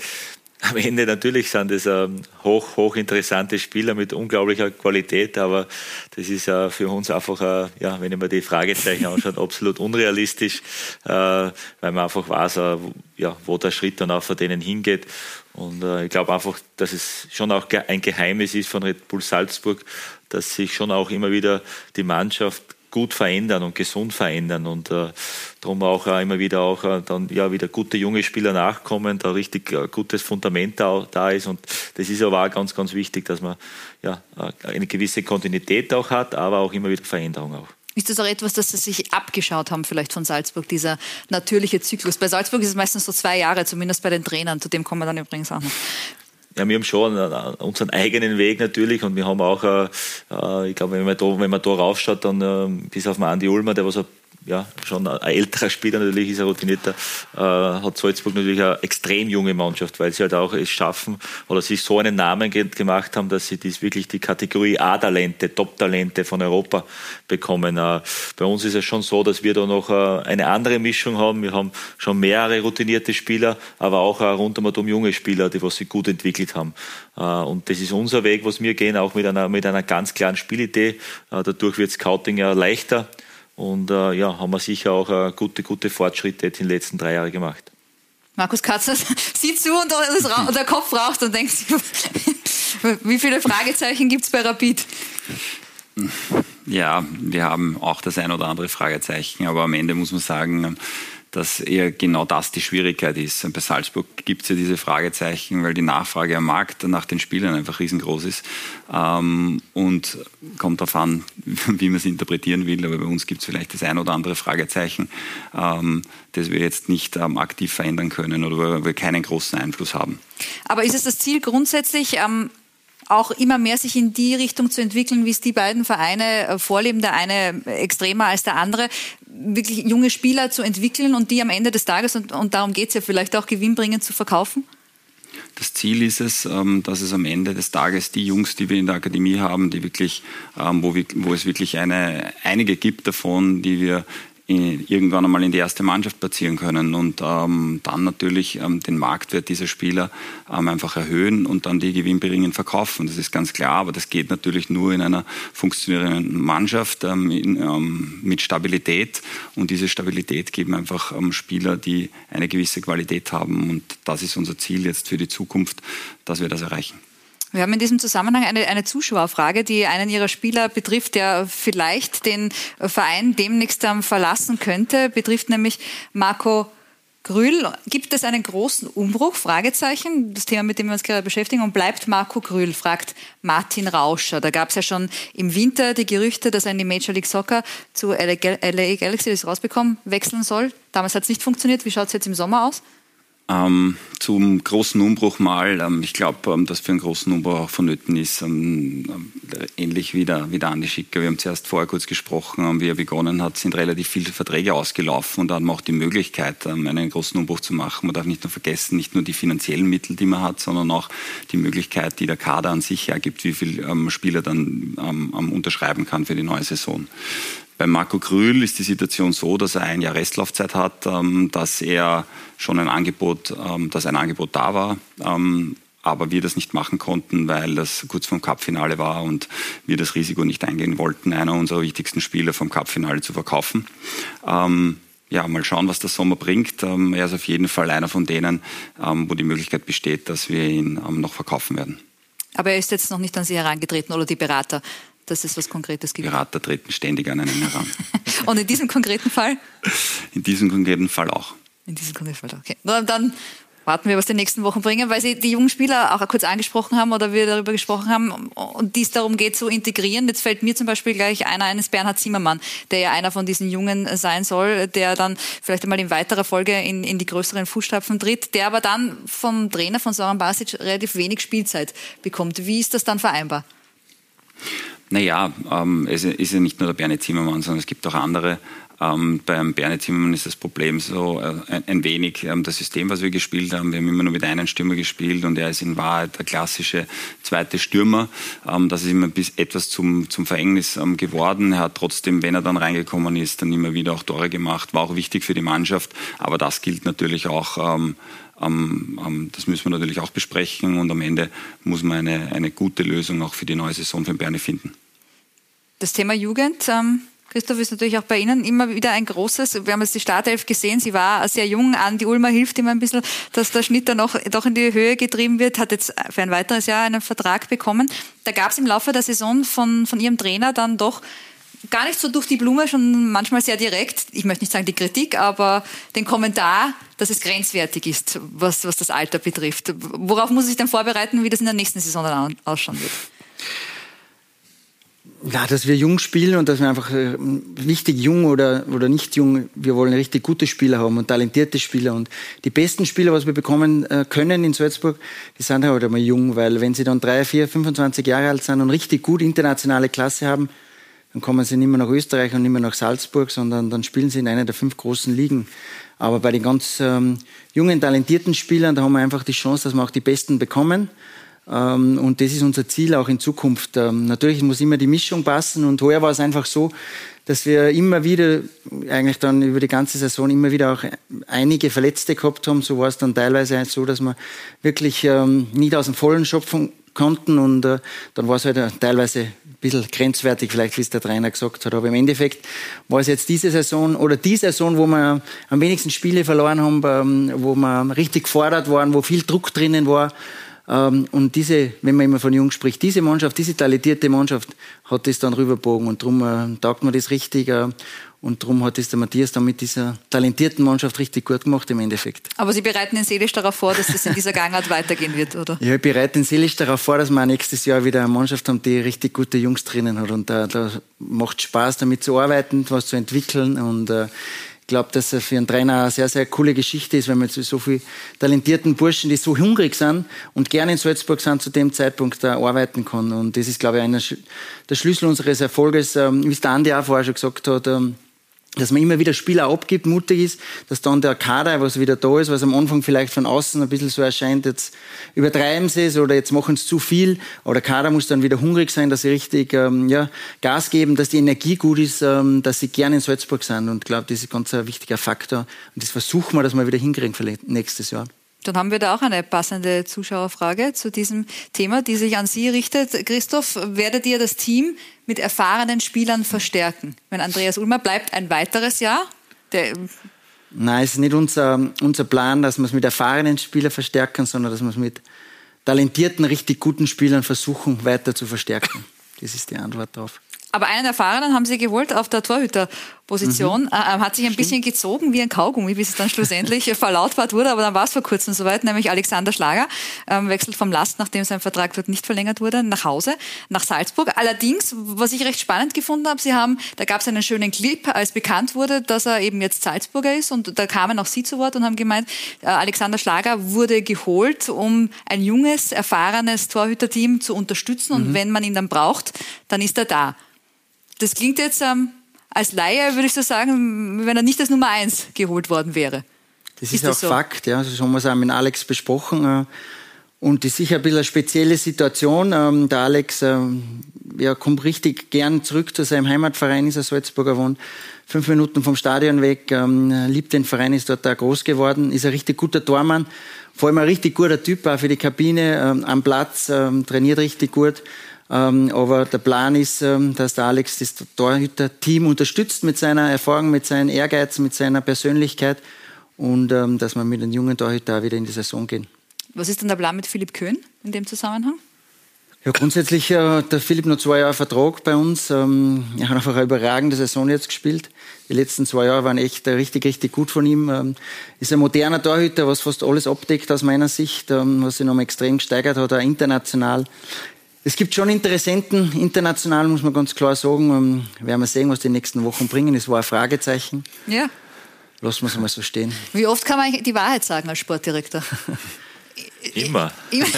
am Ende natürlich sind das ähm, hoch, hoch interessante Spieler mit unglaublicher Qualität, aber das ist äh, für uns einfach, äh, ja, wenn ich mir die Fragezeichen anschaue, absolut unrealistisch, äh, weil man einfach weiß, äh, ja, wo der Schritt dann auch von denen hingeht. Und äh, ich glaube einfach, dass es schon auch ein Geheimnis ist von Red Bull Salzburg, dass sich schon auch immer wieder die Mannschaft gut verändern und gesund verändern und äh, darum auch äh, immer wieder auch äh, dann ja wieder gute junge Spieler nachkommen, da richtig äh, gutes Fundament da, da ist und das ist aber auch ganz ganz wichtig, dass man ja äh, eine gewisse Kontinuität auch hat, aber auch immer wieder Veränderung auch. Ist das auch etwas, das Sie sich abgeschaut haben, vielleicht von Salzburg, dieser natürliche Zyklus? Bei Salzburg ist es meistens so zwei Jahre, zumindest bei den Trainern, zu dem kommen wir dann übrigens auch noch. Ja, wir haben schon unseren eigenen Weg natürlich und wir haben auch, äh, ich glaube, wenn man da, wenn man da raufschaut, dann äh, bis auf den Andi Ulmer, der was ein ja, schon ein älterer Spieler natürlich, ist er routinierter, äh, hat Salzburg natürlich eine extrem junge Mannschaft, weil sie halt auch es schaffen oder sich so einen Namen ge gemacht haben, dass sie dies wirklich die Kategorie A-Talente, Top-Talente von Europa bekommen. Äh, bei uns ist es schon so, dass wir da noch äh, eine andere Mischung haben. Wir haben schon mehrere routinierte Spieler, aber auch äh, rundum um junge Spieler, die was sich gut entwickelt haben. Äh, und das ist unser Weg, was wir gehen, auch mit einer, mit einer ganz klaren Spielidee. Äh, dadurch wird Scouting ja leichter. Und äh, ja, haben wir sicher auch äh, gute, gute Fortschritte in den letzten drei Jahren gemacht. Markus Katzer sieht zu und, und der Kopf raucht und denkt, wie viele Fragezeichen gibt es bei Rapid? Ja, wir haben auch das ein oder andere Fragezeichen, aber am Ende muss man sagen, dass eher genau das die Schwierigkeit ist. Bei Salzburg gibt es ja diese Fragezeichen, weil die Nachfrage am Markt nach den Spielern einfach riesengroß ist. Ähm, und kommt darauf an, wie man es interpretieren will. Aber bei uns gibt es vielleicht das ein oder andere Fragezeichen, ähm, das wir jetzt nicht ähm, aktiv verändern können oder wo wir keinen großen Einfluss haben. Aber ist es das Ziel grundsätzlich, ähm, auch immer mehr sich in die Richtung zu entwickeln, wie es die beiden Vereine äh, vorleben, der eine extremer als der andere, wirklich junge Spieler zu entwickeln und die am Ende des Tages, und, und darum geht es ja vielleicht auch, gewinnbringend zu verkaufen? Das Ziel ist es, ähm, dass es am Ende des Tages die Jungs, die wir in der Akademie haben, die wirklich, ähm, wo, wir, wo es wirklich eine, einige gibt davon, die wir irgendwann einmal in die erste Mannschaft platzieren können und ähm, dann natürlich ähm, den Marktwert dieser Spieler ähm, einfach erhöhen und dann die gewinnbringend verkaufen. Das ist ganz klar, aber das geht natürlich nur in einer funktionierenden Mannschaft ähm, in, ähm, mit Stabilität und diese Stabilität geben einfach ähm, Spieler, die eine gewisse Qualität haben und das ist unser Ziel jetzt für die Zukunft, dass wir das erreichen. Wir haben in diesem Zusammenhang eine, eine Zuschauerfrage, die einen Ihrer Spieler betrifft, der vielleicht den Verein demnächst verlassen könnte, betrifft nämlich Marco Grüll, gibt es einen großen Umbruch? Fragezeichen. Das Thema, mit dem wir uns gerade beschäftigen. Und bleibt Marco Grüll, fragt Martin Rauscher. Da gab es ja schon im Winter die Gerüchte, dass er in die Major League Soccer zu LA Galaxy, das rausbekommen, wechseln soll. Damals hat es nicht funktioniert. Wie schaut es jetzt im Sommer aus? Ähm, zum großen Umbruch mal. Ähm, ich glaube, ähm, dass für einen großen Umbruch auch vonnöten ist. Ähm, ähm, ähnlich wie der, wie der Andi Schicker. Wir haben zuerst vorher kurz gesprochen, ähm, wie er begonnen hat, sind relativ viele Verträge ausgelaufen und da hat man auch die Möglichkeit, einen großen Umbruch zu machen. Man darf nicht nur vergessen, nicht nur die finanziellen Mittel, die man hat, sondern auch die Möglichkeit, die der Kader an sich ergibt, wie viele Spieler dann unterschreiben kann für die neue Saison. Bei Marco Grühl ist die Situation so, dass er ein Jahr Restlaufzeit hat, ähm, dass er schon ein Angebot, ähm, dass ein Angebot da war, ähm, aber wir das nicht machen konnten, weil das kurz vom Cup-Finale war und wir das Risiko nicht eingehen wollten, einer unserer wichtigsten Spieler vom Cup-Finale zu verkaufen. ja, mal schauen, was der Sommer bringt. er ist auf jeden Fall einer von denen, wo die Möglichkeit besteht, dass wir ihn noch verkaufen werden. Aber er ist jetzt noch nicht an Sie herangetreten oder die Berater dass es was Konkretes gibt. Berater treten ständig an einen heran. Und in diesem konkreten Fall? In diesem konkreten Fall auch. In diesem konkreten Fall, okay. Dann warten wir, was die nächsten Wochen bringen, weil Sie die jungen Spieler auch kurz angesprochen haben oder wir darüber gesprochen haben und dies darum geht zu integrieren. Jetzt fällt mir zum Beispiel gleich einer eines Bernhard Zimmermann, der ja einer von diesen Jungen sein soll, der dann vielleicht einmal in weiterer Folge in, in die größeren Fußstapfen tritt, der aber dann vom Trainer von Soran Basic relativ wenig Spielzeit bekommt. Wie ist das dann vereinbar? Naja, ähm, es ist ja nicht nur der Bernie Zimmermann, sondern es gibt auch andere. Ähm, beim Bernie Zimmermann ist das Problem so äh, ein, wenig ähm, das System, was wir gespielt haben. Wir haben immer nur mit einem Stürmer gespielt und er ist in Wahrheit der klassische zweite Stürmer. Ähm, das ist immer bis etwas zum, zum Verhängnis ähm, geworden. Er hat trotzdem, wenn er dann reingekommen ist, dann immer wieder auch Tore gemacht. War auch wichtig für die Mannschaft. Aber das gilt natürlich auch ähm, das müssen wir natürlich auch besprechen und am Ende muss man eine, eine gute Lösung auch für die neue Saison für Berne finden. Das Thema Jugend, ähm, Christoph, ist natürlich auch bei Ihnen immer wieder ein großes. Wir haben jetzt die Startelf gesehen, sie war sehr jung. Andi Ulmer hilft immer ein bisschen, dass der Schnitt dann noch doch in die Höhe getrieben wird, hat jetzt für ein weiteres Jahr einen Vertrag bekommen. Da gab es im Laufe der Saison von, von Ihrem Trainer dann doch gar nicht so durch die Blume, schon manchmal sehr direkt, ich möchte nicht sagen die Kritik, aber den Kommentar, dass es grenzwertig ist, was, was das Alter betrifft. Worauf muss ich denn vorbereiten, wie das in der nächsten Saison dann ausschauen wird? Ja, dass wir jung spielen und dass wir einfach äh, wichtig jung oder, oder nicht jung, wir wollen richtig gute Spieler haben und talentierte Spieler. Und die besten Spieler, was wir bekommen äh, können in Salzburg, die sind halt einmal jung, weil wenn sie dann drei, vier, 25 Jahre alt sind und richtig gut internationale Klasse haben, dann kommen sie nicht mehr nach Österreich und nicht mehr nach Salzburg, sondern dann spielen sie in einer der fünf großen Ligen. Aber bei den ganz ähm, jungen, talentierten Spielern, da haben wir einfach die Chance, dass wir auch die Besten bekommen. Ähm, und das ist unser Ziel auch in Zukunft. Ähm, natürlich muss immer die Mischung passen und heuer war es einfach so, dass wir immer wieder, eigentlich dann über die ganze Saison immer wieder auch einige Verletzte gehabt haben. So war es dann teilweise so, dass wir wirklich ähm, nicht aus dem Vollen schöpfen konnten und äh, dann war es halt teilweise bisschen grenzwertig, vielleicht wie es der Trainer gesagt hat. Aber im Endeffekt war es jetzt diese Saison oder die Saison, wo wir am wenigsten Spiele verloren haben, ähm, wo wir richtig gefordert waren, wo viel Druck drinnen war. Ähm, und diese, wenn man immer von Jung spricht, diese Mannschaft, diese talentierte Mannschaft hat das dann rüberbogen und darum äh, taugt man das richtig. Äh, und darum hat es der Matthias dann mit dieser talentierten Mannschaft richtig gut gemacht im Endeffekt. Aber Sie bereiten ihn seelisch darauf vor, dass das in dieser Gangart weitergehen wird, oder? Ja, ich bereite ihn seelisch darauf vor, dass wir nächstes Jahr wieder eine Mannschaft haben, die richtig gute Jungs drinnen hat. Und da, da macht Spaß, damit zu arbeiten, was zu entwickeln. Und äh, glaube, dass es für einen Trainer eine sehr, sehr coole Geschichte ist, wenn man so viele talentierten Burschen, die so hungrig sind und gerne in Salzburg sind, zu dem Zeitpunkt da arbeiten kann. Und das ist, glaube ich, einer der Schlüssel unseres Erfolges, ähm, wie es der Andi auch vorher schon gesagt hat, ähm, dass man immer wieder Spieler abgibt, mutig ist, dass dann der Kader, was wieder da ist, was am Anfang vielleicht von außen ein bisschen so erscheint, jetzt übertreiben sie es oder jetzt machen sie zu viel, aber der Kader muss dann wieder hungrig sein, dass sie richtig ähm, ja, Gas geben, dass die Energie gut ist, ähm, dass sie gerne in Salzburg sind. Und ich glaube, das ist ganz ein wichtiger Faktor. Und das versuchen wir, dass wir wieder hinkriegen für nächstes Jahr. Dann haben wir da auch eine passende Zuschauerfrage zu diesem Thema, die sich an Sie richtet. Christoph, werdet ihr das Team mit erfahrenen Spielern verstärken? Wenn Andreas Ulmer bleibt ein weiteres Jahr? Der Nein, es ist nicht unser, unser Plan, dass wir es mit erfahrenen Spielern verstärken, sondern dass wir es mit talentierten, richtig guten Spielern versuchen, weiter zu verstärken. Das ist die Antwort darauf. Aber einen Erfahrenen haben sie geholt auf der Torhüterposition. Mhm. Äh, hat sich ein bisschen gezogen wie ein Kaugummi, bis es dann schlussendlich verlautbart wurde. Aber dann war es vor kurzem soweit, nämlich Alexander Schlager ähm, wechselt vom Last, nachdem sein Vertrag dort nicht verlängert wurde, nach Hause, nach Salzburg. Allerdings, was ich recht spannend gefunden habe, sie haben, da gab es einen schönen Clip, als bekannt wurde, dass er eben jetzt Salzburger ist. Und da kamen auch Sie zu Wort und haben gemeint, äh, Alexander Schlager wurde geholt, um ein junges, erfahrenes Torhüterteam zu unterstützen. Und mhm. wenn man ihn dann braucht, dann ist er da. Das klingt jetzt ähm, als Laie, würde ich so sagen, wenn er nicht als Nummer eins geholt worden wäre. Das ist, ist das auch so? Fakt, ja. Das haben wir es auch mit Alex besprochen. Äh, und das ist sicher ein bisschen eine spezielle Situation. Ähm, der Alex ähm, ja, kommt richtig gern zurück zu seinem Heimatverein, ist ein Salzburger, wohnt fünf Minuten vom Stadion weg, ähm, liebt den Verein, ist dort auch groß geworden, ist ein richtig guter Tormann, vor allem ein richtig guter Typ auch für die Kabine, am Platz, trainiert richtig gut. Ähm, aber der Plan ist, ähm, dass der Alex das Torhüter-Team unterstützt mit seiner Erfahrung, mit seinem Ehrgeiz, mit seiner Persönlichkeit und ähm, dass wir mit den jungen Torhüter wieder in die Saison gehen. Was ist denn der Plan mit Philipp Köhn in dem Zusammenhang? Ja, grundsätzlich hat äh, der Philipp noch zwei Jahre Vertrag bei uns. Er hat einfach eine überragende Saison jetzt gespielt. Die letzten zwei Jahre waren echt äh, richtig, richtig gut von ihm. Ist ein moderner Torhüter, was fast alles abdeckt aus meiner Sicht, was sich noch extrem gesteigert hat, auch international. Es gibt schon Interessenten, international muss man ganz klar sagen. Ähm, werden wir sehen, was die nächsten Wochen bringen. Es war ein Fragezeichen. Ja. Lassen wir es mal so stehen. Wie oft kann man die Wahrheit sagen als Sportdirektor? Immer.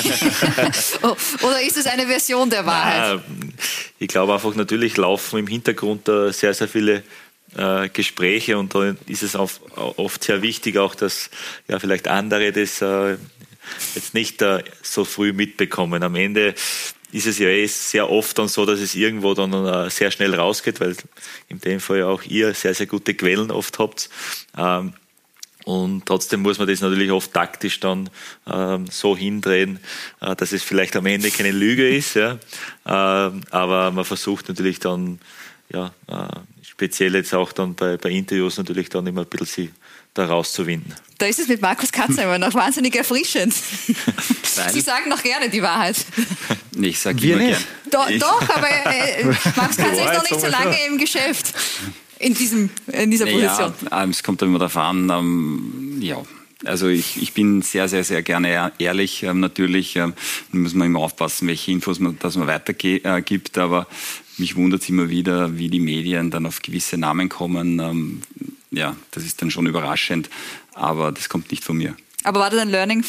Oh, oder ist es eine Version der Wahrheit? Nein, ich glaube einfach, natürlich laufen im Hintergrund sehr, sehr viele äh, Gespräche und da ist es oft sehr wichtig auch, dass ja, vielleicht andere das äh, jetzt nicht äh, so früh mitbekommen. Am Ende ist es ja eh sehr oft dann so, dass es irgendwo dann äh, sehr schnell rausgeht, weil in dem Fall ja auch ihr sehr, sehr gute Quellen oft habt. Ähm, und trotzdem muss man das natürlich oft taktisch dann ähm, so hindrehen, äh, dass es vielleicht am Ende keine Lüge ist. Ja? Ähm, aber man versucht natürlich dann, ja, äh, speziell jetzt auch dann bei, bei Interviews natürlich dann immer ein bisschen sie da rauszuwinden. Da ist es mit Markus Katzer immer noch wahnsinnig erfrischend. Sie sagen noch gerne die Wahrheit. Ich sage immer gerne. Do, doch, aber äh, Markus Katzer ist noch nicht so lange im Geschäft. In, diesem, in dieser Position. Ähm, es kommt immer darauf an, ähm, ja, also ich, ich bin sehr, sehr, sehr gerne ehrlich. Ähm, natürlich ähm, muss man immer aufpassen, welche Infos man, dass man weitergibt, äh, aber mich wundert es immer wieder, wie die Medien dann auf gewisse Namen kommen. Ähm, ja, das ist dann schon überraschend, aber das kommt nicht von mir. Aber war das ein Learning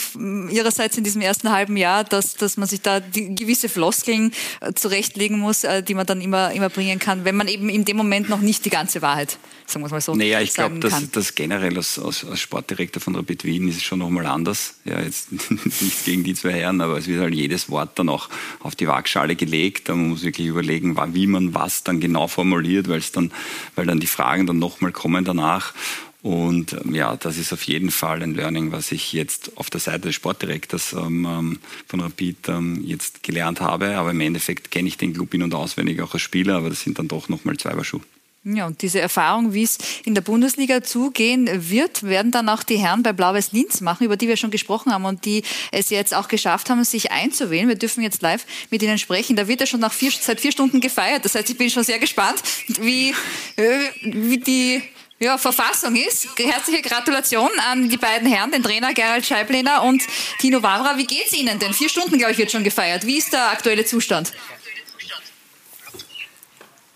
Ihrerseits in diesem ersten halben Jahr, dass, dass man sich da gewisse Floskeln äh, zurechtlegen muss, äh, die man dann immer, immer bringen kann, wenn man eben in dem Moment noch nicht die ganze Wahrheit, sagen wir mal so, Naja, ich glaube, dass das generell als, als, als, Sportdirektor von Rapid Wien ist es schon nochmal anders. Ja, jetzt nicht gegen die zwei Herren, aber es wird halt jedes Wort dann auch auf die Waagschale gelegt. Man muss wirklich überlegen, wie man was dann genau formuliert, weil es dann, weil dann die Fragen dann nochmal kommen danach. Und ähm, ja, das ist auf jeden Fall ein Learning, was ich jetzt auf der Seite des Sportdirektors ähm, ähm, von Rapid ähm, jetzt gelernt habe. Aber im Endeffekt kenne ich den Club in- und auswendig auch als Spieler, aber das sind dann doch nochmal zwei Paar Schuhe. Ja, und diese Erfahrung, wie es in der Bundesliga zugehen wird, werden dann auch die Herren bei Blau-Weiß Linz machen, über die wir schon gesprochen haben und die es jetzt auch geschafft haben, sich einzuwählen. Wir dürfen jetzt live mit ihnen sprechen. Da wird ja schon nach vier, seit vier Stunden gefeiert. Das heißt, ich bin schon sehr gespannt, wie, äh, wie die ja, Verfassung ist. Herzliche Gratulation an die beiden Herren, den Trainer Gerald Scheiblener und Tino Wamra. Wie geht's Ihnen denn? Vier Stunden, glaube ich, wird schon gefeiert. Wie ist der aktuelle Zustand?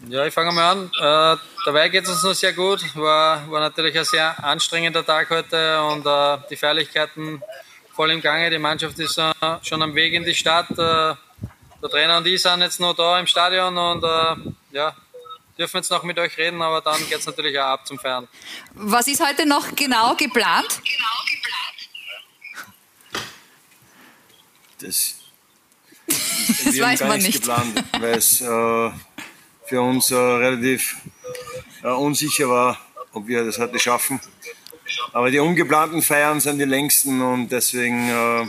Ja, ich fange mal an. Äh, dabei geht es uns noch sehr gut. War, war natürlich ein sehr anstrengender Tag heute und äh, die Feierlichkeiten voll im Gange. Die Mannschaft ist äh, schon am Weg in die Stadt. Äh, der Trainer und ich sind jetzt noch da im Stadion und äh, ja, dürfen jetzt noch mit euch reden, aber dann geht es natürlich auch ab zum Feiern. Was ist heute noch genau geplant? Das, das weiß man nicht. geplant, weil es äh, für uns äh, relativ äh, unsicher war, ob wir das heute schaffen. Aber die ungeplanten Feiern sind die längsten und deswegen äh,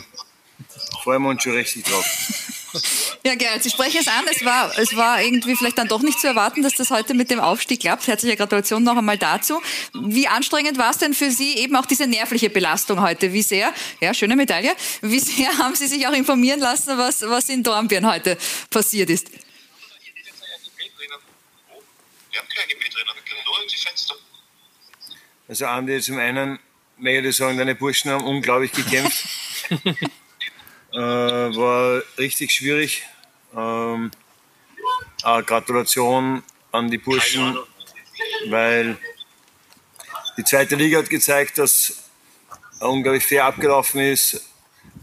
freuen wir uns schon richtig drauf. Ja, Gerald, Sie sprechen es an. Es war, es war irgendwie vielleicht dann doch nicht zu erwarten, dass das heute mit dem Aufstieg klappt. Herzliche Gratulation noch einmal dazu. Wie anstrengend war es denn für Sie eben auch diese nervliche Belastung heute? Wie sehr, ja, schöne Medaille, wie sehr haben Sie sich auch informieren lassen, was, was in Dornbirn heute passiert ist? Wir haben kein Gebiet drinnen, wir können nur in die Fenster. Also Andi, zum einen möchte ich sagen, deine Burschen haben unglaublich gekämpft. äh, war richtig schwierig. Ähm, Gratulation an die Burschen, weil die zweite Liga hat gezeigt, dass unglaublich fair abgelaufen ist.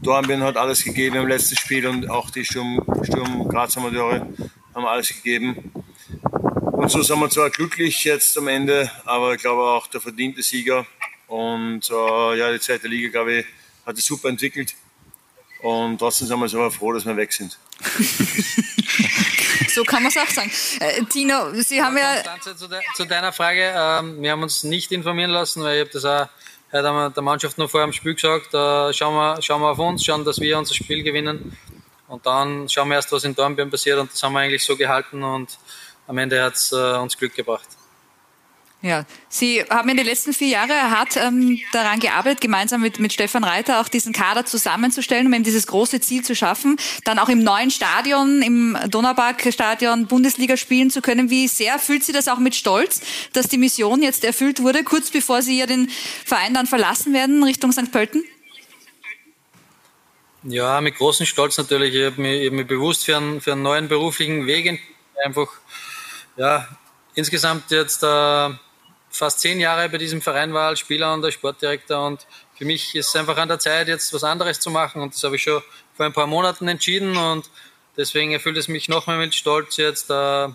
Dornbirn hat alles gegeben im letzten Spiel und auch die Sturm, Sturm Graz Amateure haben alles gegeben. Und so sind wir zwar glücklich jetzt am Ende, aber ich glaube auch der verdiente Sieger. Und äh, ja, die zweite Liga, glaube ich, hat es super entwickelt. Und trotzdem sind wir so froh, dass wir weg sind. so kann man es auch sagen. Äh, Tino, Sie haben ja. Zu, de zu, deiner Frage, ähm, wir haben uns nicht informieren lassen, weil ich habe das auch heute der Mannschaft noch vor dem Spiel gesagt, äh, schauen, wir, schauen wir auf uns, schauen, dass wir unser Spiel gewinnen. Und dann schauen wir erst, was in Dornbirn passiert. Und das haben wir eigentlich so gehalten. Und am Ende hat es äh, uns Glück gebracht. Ja, Sie haben in den letzten vier Jahren hart ähm, daran gearbeitet, gemeinsam mit, mit Stefan Reiter auch diesen Kader zusammenzustellen, um eben dieses große Ziel zu schaffen, dann auch im neuen Stadion, im Donaupark-Stadion Bundesliga spielen zu können. Wie sehr fühlt Sie das auch mit Stolz, dass die Mission jetzt erfüllt wurde, kurz bevor Sie ja den Verein dann verlassen werden Richtung St. Pölten? Ja, mit großem Stolz natürlich. Ich habe mich, hab mich bewusst für einen, für einen neuen beruflichen Weg einfach, ja, insgesamt jetzt äh, fast zehn Jahre bei diesem Verein war als Spieler und als Sportdirektor. Und für mich ist es einfach an der Zeit, jetzt was anderes zu machen. Und das habe ich schon vor ein paar Monaten entschieden. Und deswegen erfüllt es mich noch mehr mit Stolz, jetzt äh,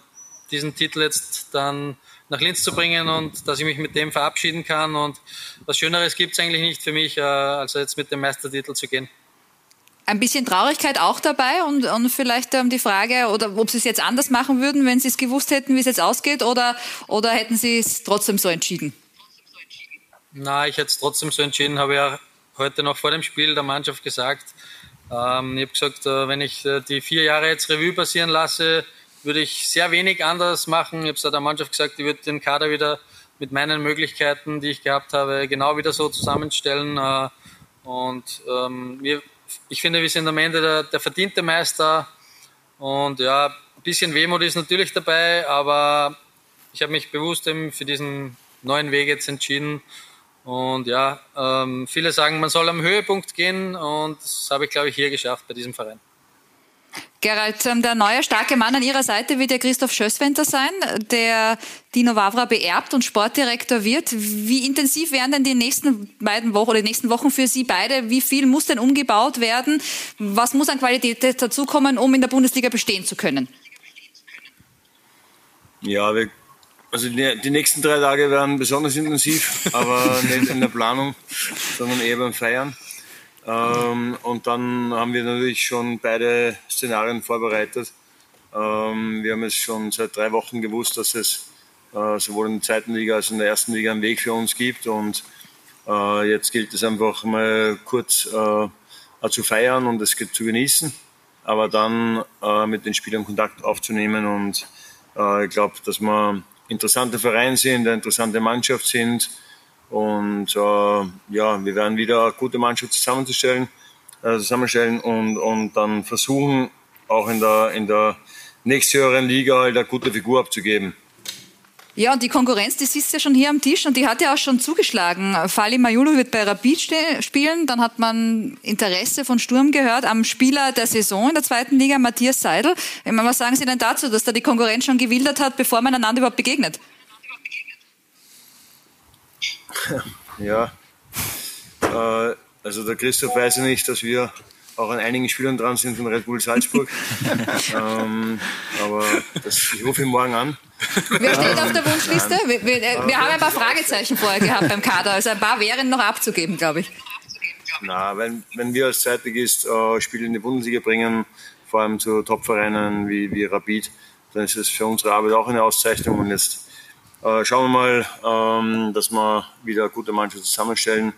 diesen Titel jetzt dann nach Linz zu bringen und dass ich mich mit dem verabschieden kann. Und was Schöneres gibt es eigentlich nicht für mich, äh, als jetzt mit dem Meistertitel zu gehen ein bisschen Traurigkeit auch dabei und, und vielleicht ähm, die Frage, oder ob Sie es jetzt anders machen würden, wenn Sie es gewusst hätten, wie es jetzt ausgeht, oder, oder hätten Sie es trotzdem so entschieden? Na, ich hätte es trotzdem so entschieden, habe ja heute noch vor dem Spiel der Mannschaft gesagt. Ähm, ich habe gesagt, äh, wenn ich äh, die vier Jahre jetzt Revue passieren lasse, würde ich sehr wenig anders machen. Ich habe der Mannschaft gesagt, ich würde den Kader wieder mit meinen Möglichkeiten, die ich gehabt habe, genau wieder so zusammenstellen. Äh, und ähm, wir ich finde, wir sind am Ende der, der verdiente Meister. Und ja, ein bisschen Wehmut ist natürlich dabei, aber ich habe mich bewusst eben für diesen neuen Weg jetzt entschieden. Und ja, ähm, viele sagen, man soll am Höhepunkt gehen und das habe ich, glaube ich, hier geschafft bei diesem Verein. Gerald, ähm, der neue starke Mann an Ihrer Seite wird ja Christoph Schösswenter sein, der Dino Wavra beerbt und Sportdirektor wird. Wie intensiv werden denn die nächsten beiden Wochen oder die nächsten Wochen für Sie beide? Wie viel muss denn umgebaut werden? Was muss an Qualität dazukommen, um in der Bundesliga bestehen zu können? Ja, wir, also die, die nächsten drei Tage werden besonders intensiv, aber nicht in der Planung, sondern eher beim Feiern. Ähm, und dann haben wir natürlich schon beide Szenarien vorbereitet. Ähm, wir haben es schon seit drei Wochen gewusst, dass es äh, sowohl in der zweiten Liga als auch in der ersten Liga einen Weg für uns gibt. Und äh, jetzt gilt es einfach mal kurz äh, zu feiern und es zu genießen, aber dann äh, mit den Spielern Kontakt aufzunehmen. Und äh, ich glaube, dass wir interessante Verein sind, eine interessante Mannschaft sind und äh, ja, wir werden wieder eine gute Mannschaft zusammenzustellen, äh, zusammenstellen und, und dann versuchen, auch in der, in der nächsthöheren Liga halt eine gute Figur abzugeben. Ja, und die Konkurrenz, die sitzt ja schon hier am Tisch und die hat ja auch schon zugeschlagen. Fali Majulu wird bei Rapid spielen. Dann hat man Interesse von Sturm gehört am Spieler der Saison in der zweiten Liga, Matthias Seidel. Was sagen Sie denn dazu, dass da die Konkurrenz schon gewildert hat, bevor man einander überhaupt begegnet? Ja, äh, also der Christoph weiß ja nicht, dass wir auch an einigen Spielern dran sind von Red Bull Salzburg. ähm, aber das, ich rufe ihn morgen an. Wer steht auf der Wunschliste? Wir, wir, äh, wir, haben ein paar Fragezeichen vorher gehabt beim Kader. Also ein paar wären noch abzugeben, glaube ich. Na, wenn, wenn wir als Zeitigist äh, Spiele in die Bundesliga bringen, vor allem zu Topvereinen wie, wie Rapid, dann ist es für unsere Arbeit auch eine Auszeichnung. Und jetzt äh, schauen wir mal, ähm, dass wir wieder eine gute Mannschaft zusammenstellen.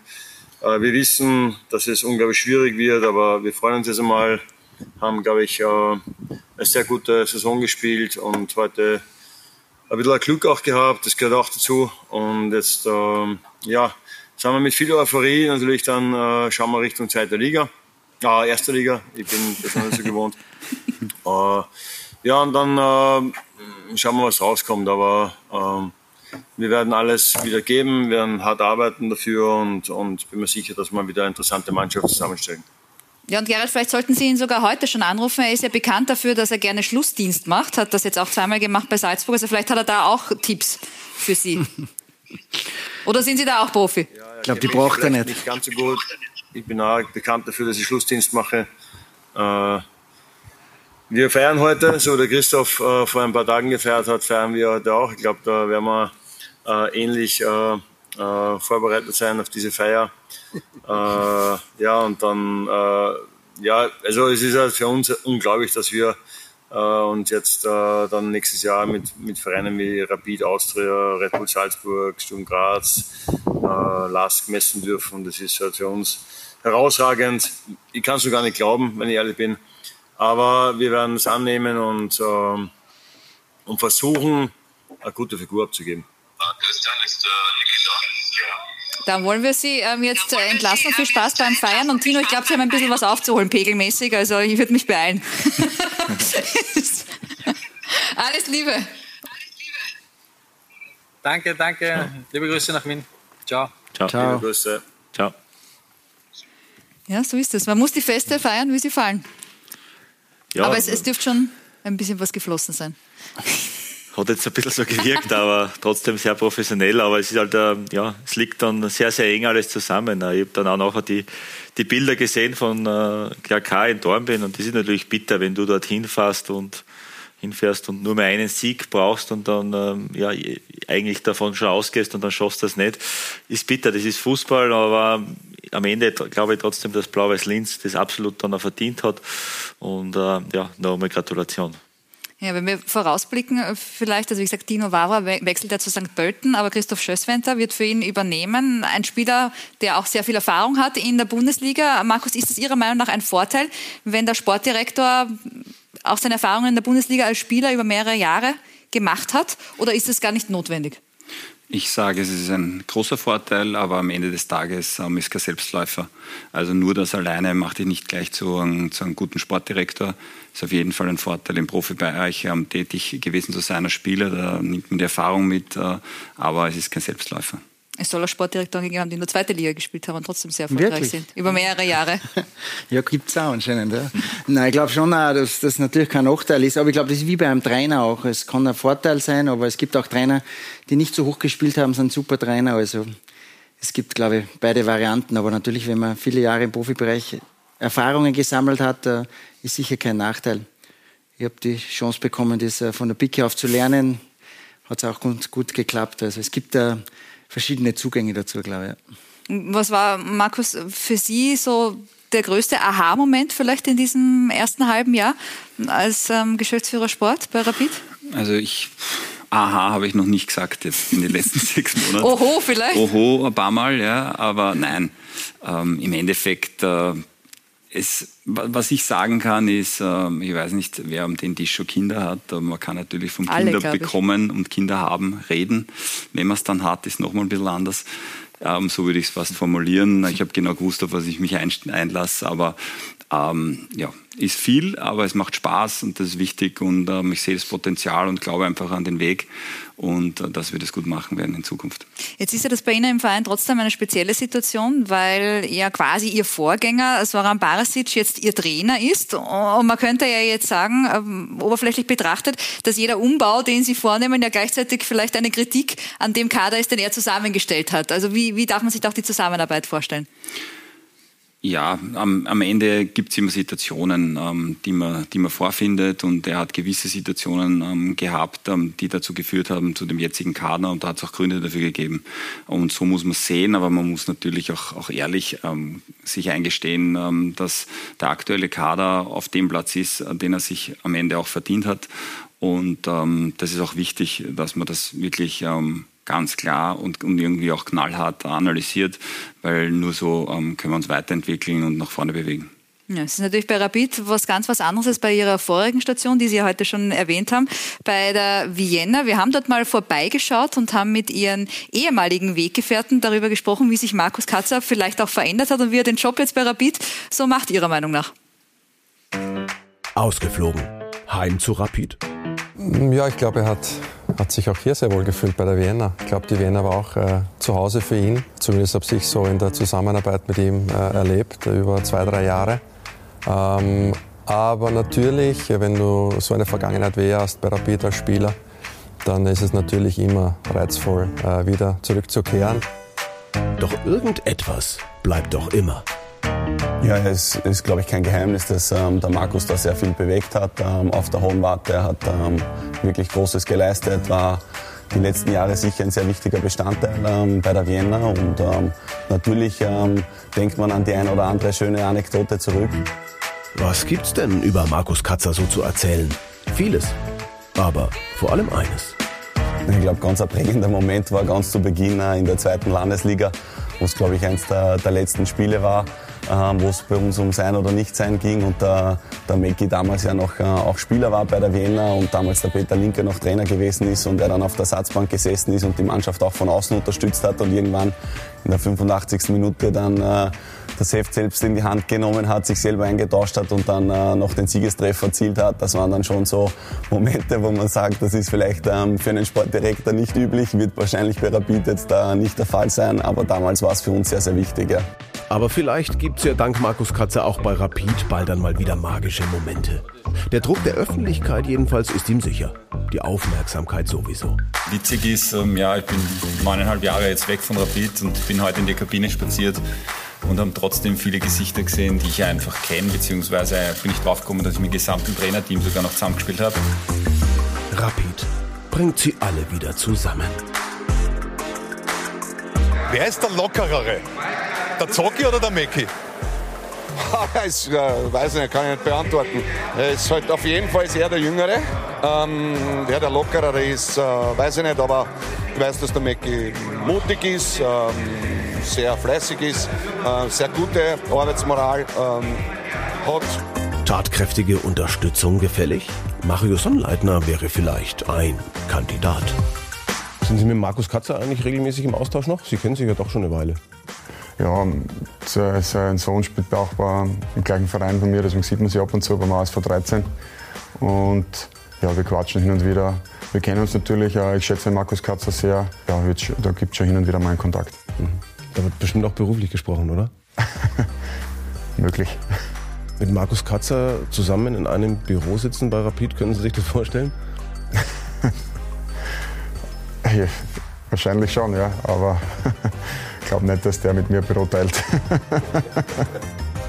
Äh, wir wissen, dass es unglaublich schwierig wird, aber wir freuen uns jetzt einmal, haben, glaube ich, äh, eine sehr gute Saison gespielt und heute ein bisschen Glück auch gehabt, das gehört auch dazu. Und jetzt, ähm, ja, sind wir mit viel Euphorie natürlich dann, äh, schauen wir Richtung zweite Liga, äh, erste Liga, ich bin das noch nicht so gewohnt. Äh, ja, und dann schauen wir, was rauskommt. Aber ähm, wir werden alles wieder geben, werden hart arbeiten dafür und, und bin mir sicher, dass wir wieder eine interessante Mannschaft zusammenstellen. Ja, und Gerald, vielleicht sollten Sie ihn sogar heute schon anrufen. Er ist ja bekannt dafür, dass er gerne Schlussdienst macht, hat das jetzt auch zweimal gemacht bei Salzburg. Also vielleicht hat er da auch Tipps für Sie. Oder sind Sie da auch Profi? Ja, ich glaube, die braucht er nicht. Nicht ganz so gut. Ich bin auch bekannt dafür, dass ich Schlussdienst mache. Äh, wir feiern heute, so der Christoph äh, vor ein paar Tagen gefeiert hat, feiern wir heute auch. Ich glaube, da werden wir äh, ähnlich äh, äh, vorbereitet sein auf diese Feier. Äh, ja, und dann, äh, ja, also es ist halt für uns unglaublich, dass wir uns jetzt dann nächstes Jahr mit, mit Vereinen wie Rapid Austria, Red Bull Salzburg, Sturm Graz, LASK messen dürfen. Das ist halt für uns herausragend. Ich kann es gar nicht glauben, wenn ich ehrlich bin. Aber wir werden es annehmen und, äh, und versuchen, eine gute Figur abzugeben. Christian ist äh, Da wollen wir Sie ähm, jetzt äh, entlassen. Viel Spaß beim Feiern. Und Tino, ich glaube, Sie haben ein bisschen was aufzuholen, pegelmäßig. Also ich würde mich beeilen. Alles Liebe. Danke, danke. Liebe Grüße nach Wien. Ciao. Ciao. Ciao. Liebe Grüße. Ciao. Ja, so ist es. Man muss die Feste feiern, wie sie fallen. Ja, Aber es, es dürfte schon ein bisschen was geflossen sein. Hat jetzt ein bisschen so gewirkt, aber trotzdem sehr professionell. Aber es ist halt, äh, ja, es liegt dann sehr, sehr eng alles zusammen. Ich habe dann auch nachher die, die Bilder gesehen von äh, KK in Dornbirn und das ist natürlich bitter, wenn du dort hinfährst und hinfährst und nur mehr einen Sieg brauchst und dann ähm, ja, eigentlich davon schon ausgehst und dann schaffst du das nicht. Ist bitter, das ist Fußball, aber am Ende glaube ich trotzdem, dass Blau-Weiß Linz das absolut dann auch verdient hat. Und äh, ja, nochmal Gratulation. Ja, wenn wir vorausblicken, äh, vielleicht, also wie gesagt, Dino Vara wechselt ja zu St. Pölten, aber Christoph Schösswenter wird für ihn übernehmen. Ein Spieler, der auch sehr viel Erfahrung hat in der Bundesliga. Markus, ist es Ihrer Meinung nach ein Vorteil, wenn der Sportdirektor auch seine Erfahrungen in der Bundesliga als Spieler über mehrere Jahre gemacht hat? Oder ist es gar nicht notwendig? Ich sage, es ist ein großer Vorteil, aber am Ende des Tages ähm, ist kein Selbstläufer. Also nur das alleine macht dich nicht gleich zu, einem, zu einem guten Sportdirektor. Ist auf jeden Fall ein Vorteil, im Profibereich ähm, tätig gewesen zu sein als Spieler. Da nimmt man die Erfahrung mit, äh, aber es ist kein Selbstläufer. Es soll auch Sportdirektoren gegeben haben, die in der zweiten Liga gespielt haben und trotzdem sehr erfolgreich Wirklich? sind. Über mehrere Jahre. ja, gibt es auch anscheinend. Ja. Nein, ich glaube schon, auch, dass das natürlich kein Nachteil ist. Aber ich glaube, das ist wie bei einem Trainer auch. Es kann ein Vorteil sein, aber es gibt auch Trainer, die nicht so hoch gespielt haben, sind super Trainer. Also es gibt, glaube ich, beide Varianten. Aber natürlich, wenn man viele Jahre im Profibereich Erfahrungen gesammelt hat, äh, ist sicher kein Nachteil. Ich habe die Chance bekommen, das äh, von der Picke auf zu lernen. Hat es auch gut, gut geklappt. Also es gibt da verschiedene Zugänge dazu, glaube ich. Was war, Markus, für Sie so der größte Aha-Moment vielleicht in diesem ersten halben Jahr als ähm, Geschäftsführer Sport bei Rapid? Also ich, aha, habe ich noch nicht gesagt jetzt in den letzten sechs Monaten. Oho, vielleicht? Oho, ein paar Mal, ja, aber nein. Ähm, Im Endeffekt äh, es, was ich sagen kann, ist, ähm, ich weiß nicht, wer um den Tisch schon Kinder hat, aber man kann natürlich vom Alle, Kinder bekommen und Kinder haben reden. Wenn man es dann hat, ist nochmal ein bisschen anders. Ähm, so würde ich es fast formulieren. Ich habe genau gewusst, auf was ich mich einlasse, aber ähm, ja, ist viel, aber es macht Spaß und das ist wichtig und ähm, ich sehe das Potenzial und glaube einfach an den Weg und äh, dass wir das gut machen werden in Zukunft. Jetzt ist ja das bei Ihnen im Verein trotzdem eine spezielle Situation, weil ja quasi Ihr Vorgänger Soran Barasic jetzt Ihr Trainer ist und man könnte ja jetzt sagen, ähm, oberflächlich betrachtet, dass jeder Umbau, den Sie vornehmen, ja gleichzeitig vielleicht eine Kritik an dem Kader ist, den er zusammengestellt hat. Also wie, wie darf man sich auch die Zusammenarbeit vorstellen? Ja, am, am Ende gibt es immer Situationen, ähm, die, man, die man vorfindet und er hat gewisse Situationen ähm, gehabt, ähm, die dazu geführt haben zu dem jetzigen Kader und da hat es auch Gründe dafür gegeben. Und so muss man sehen, aber man muss natürlich auch, auch ehrlich ähm, sich eingestehen, ähm, dass der aktuelle Kader auf dem Platz ist, den er sich am Ende auch verdient hat. Und ähm, das ist auch wichtig, dass man das wirklich ganz klar und, und irgendwie auch knallhart analysiert, weil nur so ähm, können wir uns weiterentwickeln und nach vorne bewegen. Ja, es ist natürlich bei Rapid was ganz was anderes als bei Ihrer vorigen Station, die Sie ja heute schon erwähnt haben, bei der Vienna. Wir haben dort mal vorbeigeschaut und haben mit Ihren ehemaligen Weggefährten darüber gesprochen, wie sich Markus Katzer vielleicht auch verändert hat und wie er den Job jetzt bei Rapid so macht, Ihrer Meinung nach. Ausgeflogen. Heim zu Rapid. Ja, ich glaube, er hat, hat sich auch hier sehr wohl gefühlt bei der Vienna. Ich glaube, die Vienna war auch äh, zu Hause für ihn. Zumindest habe ich so in der Zusammenarbeit mit ihm äh, erlebt, über zwei, drei Jahre. Ähm, aber natürlich, wenn du so eine Vergangenheit er hast bei Rapid als Spieler, dann ist es natürlich immer reizvoll, äh, wieder zurückzukehren. Doch irgendetwas bleibt doch immer. Ja, es ist, glaube ich, kein Geheimnis, dass ähm, der Markus da sehr viel bewegt hat ähm, auf der Hohen Warte. Er hat ähm, wirklich Großes geleistet, war die letzten Jahre sicher ein sehr wichtiger Bestandteil ähm, bei der Vienna. Und ähm, natürlich ähm, denkt man an die ein oder andere schöne Anekdote zurück. Was gibt's denn über Markus Katzer so zu erzählen? Vieles. Aber vor allem eines. Ich glaube, ganz ein prägender Moment war ganz zu Beginn äh, in der zweiten Landesliga, wo es, glaube ich, eins der, der letzten Spiele war, wo es bei uns um Sein oder Nicht-Sein ging. Und der, der Meki damals ja noch äh, auch Spieler war bei der Vienna und damals der Peter Linke noch Trainer gewesen ist und er dann auf der Satzbank gesessen ist und die Mannschaft auch von außen unterstützt hat und irgendwann in der 85. Minute dann äh, das Heft selbst in die Hand genommen hat, sich selber eingetauscht hat und dann äh, noch den Siegestreffer erzielt hat. Das waren dann schon so Momente, wo man sagt, das ist vielleicht ähm, für einen Sportdirektor nicht üblich, wird wahrscheinlich bei Rapid jetzt da nicht der Fall sein, aber damals war es für uns sehr, sehr wichtig. Ja. Aber vielleicht gibt es ja dank Markus Katzer auch bei Rapid bald dann mal wieder magische Momente. Der Druck der Öffentlichkeit jedenfalls ist ihm sicher. Die Aufmerksamkeit sowieso. Witzig ist, ähm, ja, ich bin neuneinhalb Jahre jetzt weg von Rapid und bin heute in die Kabine spaziert und haben trotzdem viele Gesichter gesehen, die ich einfach kenne, beziehungsweise bin ich draufgekommen, dass ich mit dem gesamten Trainerteam sogar noch zusammengespielt habe. Rapid bringt sie alle wieder zusammen. Wer ist der Lockerere? Der Zocki oder der Mecki? Äh, weiß ich nicht, kann ich nicht beantworten. Er ist halt auf jeden Fall sehr der Jüngere. Ähm, wer der Lockerere ist, äh, weiß ich nicht, aber ich weiß, dass der Mecki mutig ist, ähm, sehr fleißig ist, äh, sehr gute Arbeitsmoral ähm, hat. Tatkräftige Unterstützung gefällig? Mario Sonnleitner wäre vielleicht ein Kandidat. Sind Sie mit Markus Katzer eigentlich regelmäßig im Austausch noch? Sie kennen sich ja doch schon eine Weile. Ja, sein Sohn spielt auch im gleichen Verein von mir, deswegen sieht man sich ab und zu beim ASV 13. Und ja, wir quatschen hin und wieder. Wir kennen uns natürlich, ich schätze Markus Katzer sehr. Ja, da gibt es schon hin und wieder mal einen Kontakt. Mhm. Da wird bestimmt auch beruflich gesprochen, oder? Möglich. Mit Markus Katzer zusammen in einem Büro sitzen bei Rapid, können Sie sich das vorstellen? ja, wahrscheinlich schon, ja. Aber glaube nicht, dass der mit mir Büro teilt.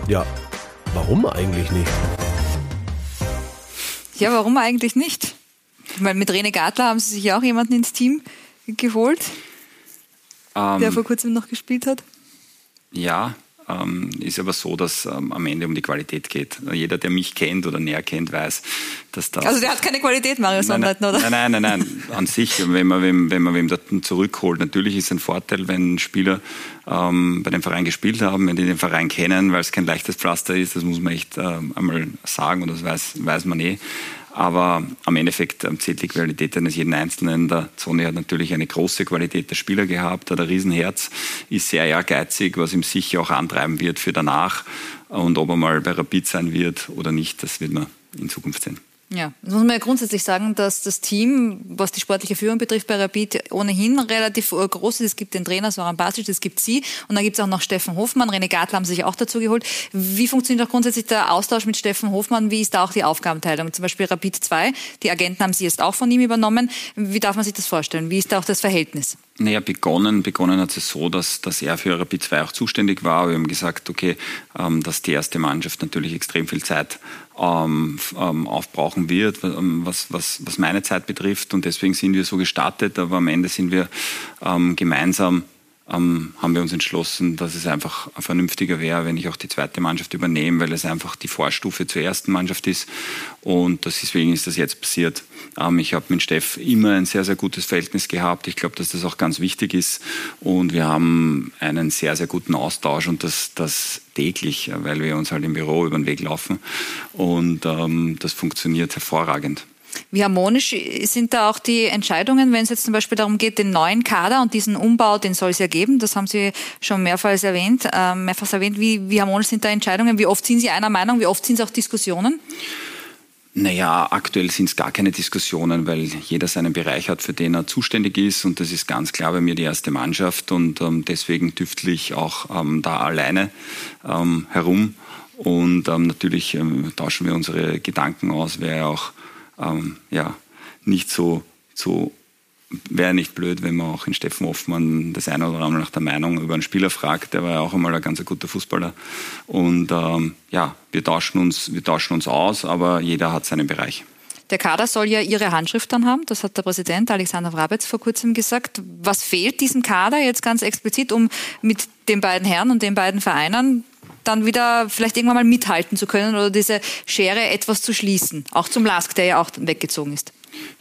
ja, warum eigentlich nicht? Ja, warum eigentlich nicht? Weil mit Rene Gartler haben Sie sich ja auch jemanden ins Team geholt. Ähm, der vor kurzem noch gespielt hat? Ja, ähm, ist aber so, dass ähm, am Ende um die Qualität geht. Jeder, der mich kennt oder näher kennt, weiß, dass das. Also der hat keine Qualität, Mario Sonnleitner, oder? Nein, nein, nein, nein, an sich, wenn man wem, wenn man wem dort zurückholt. Natürlich ist es ein Vorteil, wenn Spieler ähm, bei dem Verein gespielt haben, wenn die den Verein kennen, weil es kein leichtes Pflaster ist, das muss man echt ähm, einmal sagen und das weiß, weiß man eh. Aber am Endeffekt zählt die Qualität eines jeden Einzelnen. Der Zoni hat natürlich eine große Qualität der Spieler gehabt, hat ein Riesenherz, ist sehr ehrgeizig, was ihm sicher auch antreiben wird für danach. Und ob er mal bei Rapid sein wird oder nicht, das wird man in Zukunft sehen. Ja, das muss man ja grundsätzlich sagen, dass das Team, was die sportliche Führung betrifft, bei Rapid ohnehin relativ äh, groß ist. Es gibt den Trainer Soran Basic, es gibt Sie und dann gibt es auch noch Steffen Hofmann. René Gartler haben sich auch dazu geholt. Wie funktioniert auch grundsätzlich der Austausch mit Steffen Hofmann? Wie ist da auch die Aufgabenteilung? Zum Beispiel Rapid 2, die Agenten haben Sie jetzt auch von ihm übernommen. Wie darf man sich das vorstellen? Wie ist da auch das Verhältnis? Naja, begonnen, begonnen hat es so, dass, dass er für Rapid 2 auch zuständig war. Wir haben gesagt, okay, ähm, dass die erste Mannschaft natürlich extrem viel Zeit ähm, ähm, aufbrauchen wird, ähm, was, was, was meine Zeit betrifft. Und deswegen sind wir so gestartet, aber am Ende sind wir ähm, gemeinsam ähm, haben wir uns entschlossen, dass es einfach vernünftiger wäre, wenn ich auch die zweite Mannschaft übernehme, weil es einfach die Vorstufe zur ersten Mannschaft ist. Und deswegen ist das jetzt passiert. Ähm, ich habe mit Steff immer ein sehr, sehr gutes Verhältnis gehabt. Ich glaube, dass das auch ganz wichtig ist. Und wir haben einen sehr, sehr guten Austausch und das, das täglich, weil wir uns halt im Büro über den Weg laufen. Und ähm, das funktioniert hervorragend. Wie harmonisch sind da auch die Entscheidungen, wenn es jetzt zum Beispiel darum geht, den neuen Kader und diesen Umbau, den soll es ja geben, das haben Sie schon mehrfach erwähnt, äh, mehrfach erwähnt. Wie, wie harmonisch sind da Entscheidungen? Wie oft sind Sie einer Meinung? Wie oft sind es auch Diskussionen? Naja, aktuell sind es gar keine Diskussionen, weil jeder seinen Bereich hat, für den er zuständig ist. Und das ist ganz klar bei mir die erste Mannschaft. Und ähm, deswegen tüftle ich auch ähm, da alleine ähm, herum. Und ähm, natürlich ähm, tauschen wir unsere Gedanken aus. Wäre auch ähm, ja, nicht so, so wäre nicht blöd, wenn man auch in Steffen Hoffmann das eine oder andere nach der Meinung über einen Spieler fragt. Der war ja auch einmal ein ganz guter Fußballer. Und ähm, ja, wir tauschen, uns, wir tauschen uns aus, aber jeder hat seinen Bereich. Der Kader soll ja ihre Handschrift dann haben. Das hat der Präsident Alexander Wrabetz vor kurzem gesagt. Was fehlt diesem Kader jetzt ganz explizit, um mit den beiden Herren und den beiden Vereinen dann wieder vielleicht irgendwann mal mithalten zu können oder diese Schere etwas zu schließen? Auch zum Lask, der ja auch weggezogen ist.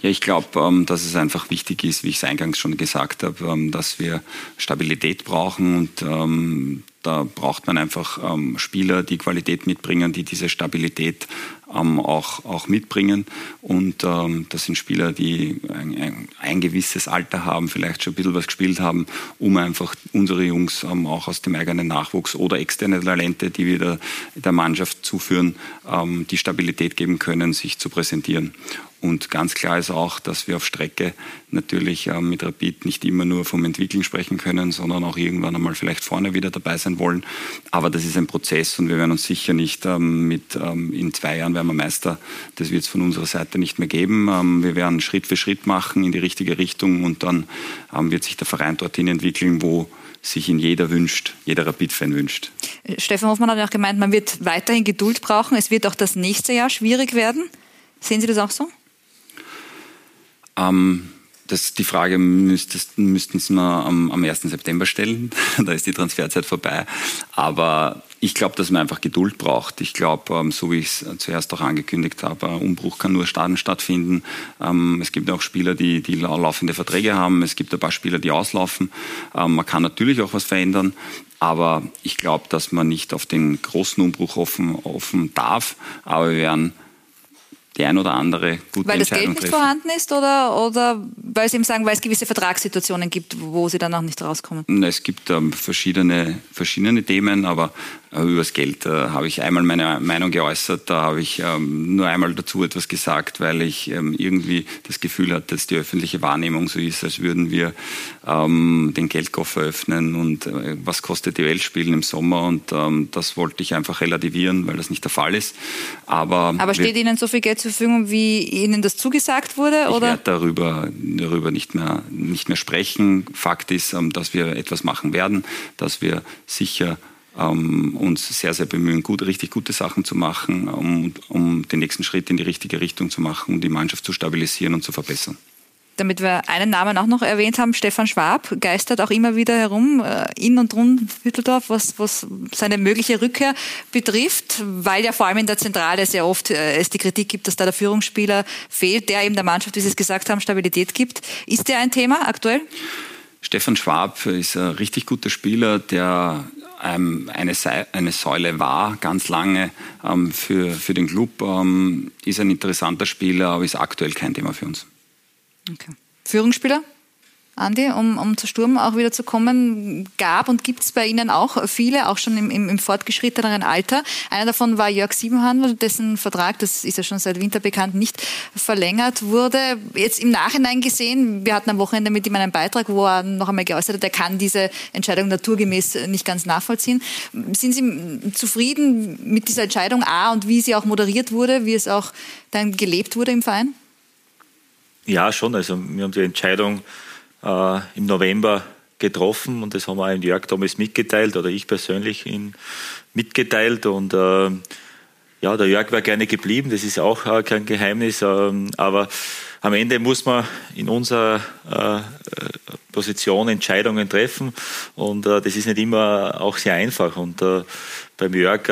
Ja, ich glaube, ähm, dass es einfach wichtig ist, wie ich es eingangs schon gesagt habe, ähm, dass wir Stabilität brauchen und ähm, da braucht man einfach Spieler, die Qualität mitbringen, die diese Stabilität auch, auch mitbringen. Und das sind Spieler, die ein, ein, gewisses Alter haben, vielleicht schon ein bisschen was gespielt haben, um einfach unsere Jungs auch aus dem eigenen Nachwuchs oder externe Talente, die wir der, der Mannschaft zuführen, die Stabilität geben können, sich zu präsentieren. Und ganz klar ist auch, dass wir auf Strecke natürlich ähm, mit Rapid nicht immer nur vom Entwickeln sprechen können, sondern auch irgendwann einmal vielleicht vorne wieder dabei sein wollen. Aber das ist ein Prozess und wir werden uns sicher nicht ähm, mit ähm, in zwei Jahren werden wir Meister. Das wird es von unserer Seite nicht mehr geben. Ähm, wir werden Schritt für Schritt machen in die richtige Richtung und dann ähm, wird sich der Verein dorthin entwickeln, wo sich in jeder wünscht, jeder Rapid-Fan wünscht. Stefan Hoffmann hat ja auch gemeint, man wird weiterhin Geduld brauchen. Es wird auch das nächste Jahr schwierig werden. Sehen Sie das auch so? Ähm, das, die Frage müsstest, müssten Sie mir am, am 1. September stellen. da ist die Transferzeit vorbei. Aber ich glaube, dass man einfach Geduld braucht. Ich glaube, ähm, so wie ich es zuerst auch angekündigt habe, Umbruch kann nur starten stattfinden. Ähm, es gibt auch Spieler, die, die laufende Verträge haben. Es gibt ein paar Spieler, die auslaufen. Ähm, man kann natürlich auch was verändern. Aber ich glaube, dass man nicht auf den großen Umbruch offen, offen darf. Aber wir werden die ein oder andere gute Weil das Geld nicht treffen. vorhanden ist oder, oder weil Sie eben sagen, weil es gewisse Vertragssituationen gibt, wo Sie dann auch nicht rauskommen? Es gibt ähm, verschiedene, verschiedene Themen, aber äh, über das Geld äh, habe ich einmal meine Meinung geäußert. Da habe ich ähm, nur einmal dazu etwas gesagt, weil ich ähm, irgendwie das Gefühl hatte, dass die öffentliche Wahrnehmung so ist, als würden wir ähm, den Geldkoffer öffnen und äh, was kostet die Welt spielen im Sommer. Und ähm, das wollte ich einfach relativieren, weil das nicht der Fall ist. Aber, Aber steht Ihnen so viel Geld zur Verfügung, wie Ihnen das zugesagt wurde? Ich oder? werde darüber, darüber nicht, mehr, nicht mehr sprechen. Fakt ist, ähm, dass wir etwas machen werden, dass wir sicher ähm, uns sehr, sehr bemühen, gut, richtig gute Sachen zu machen, um, um den nächsten Schritt in die richtige Richtung zu machen, um die Mannschaft zu stabilisieren und zu verbessern damit wir einen Namen auch noch erwähnt haben, Stefan Schwab geistert auch immer wieder herum, äh, in und rund Hütteldorf, was, was seine mögliche Rückkehr betrifft, weil ja vor allem in der Zentrale sehr oft äh, es die Kritik gibt, dass da der Führungsspieler fehlt, der eben der Mannschaft, wie Sie es gesagt haben, Stabilität gibt. Ist der ein Thema aktuell? Stefan Schwab ist ein richtig guter Spieler, der ähm, eine, eine, Säule war, ganz lange ähm, für, für den Club, ähm, ist ein interessanter Spieler, aber ist aktuell kein Thema für uns. Okay. Führungsspieler? Andi, um, um zu Sturm auch wieder zu kommen, gab und gibt es bei Ihnen auch viele, auch schon im, im, im, fortgeschritteneren Alter. Einer davon war Jörg Siebenhandel, dessen Vertrag, das ist ja schon seit Winter bekannt, nicht verlängert wurde. Jetzt im Nachhinein gesehen, wir hatten am Wochenende mit ihm einen Beitrag, wo er noch einmal geäußert hat, er kann diese Entscheidung naturgemäß nicht ganz nachvollziehen. Sind Sie zufrieden mit dieser Entscheidung A und wie sie auch moderiert wurde, wie es auch dann gelebt wurde im Verein? Ja, schon. Also wir haben die Entscheidung äh, im November getroffen und das haben wir auch Jörg damals mitgeteilt oder ich persönlich ihn mitgeteilt und äh, ja, der Jörg wäre gerne geblieben, das ist auch äh, kein Geheimnis, ähm, aber am Ende muss man in unserer äh, Position Entscheidungen treffen und äh, das ist nicht immer auch sehr einfach und äh, beim Jörg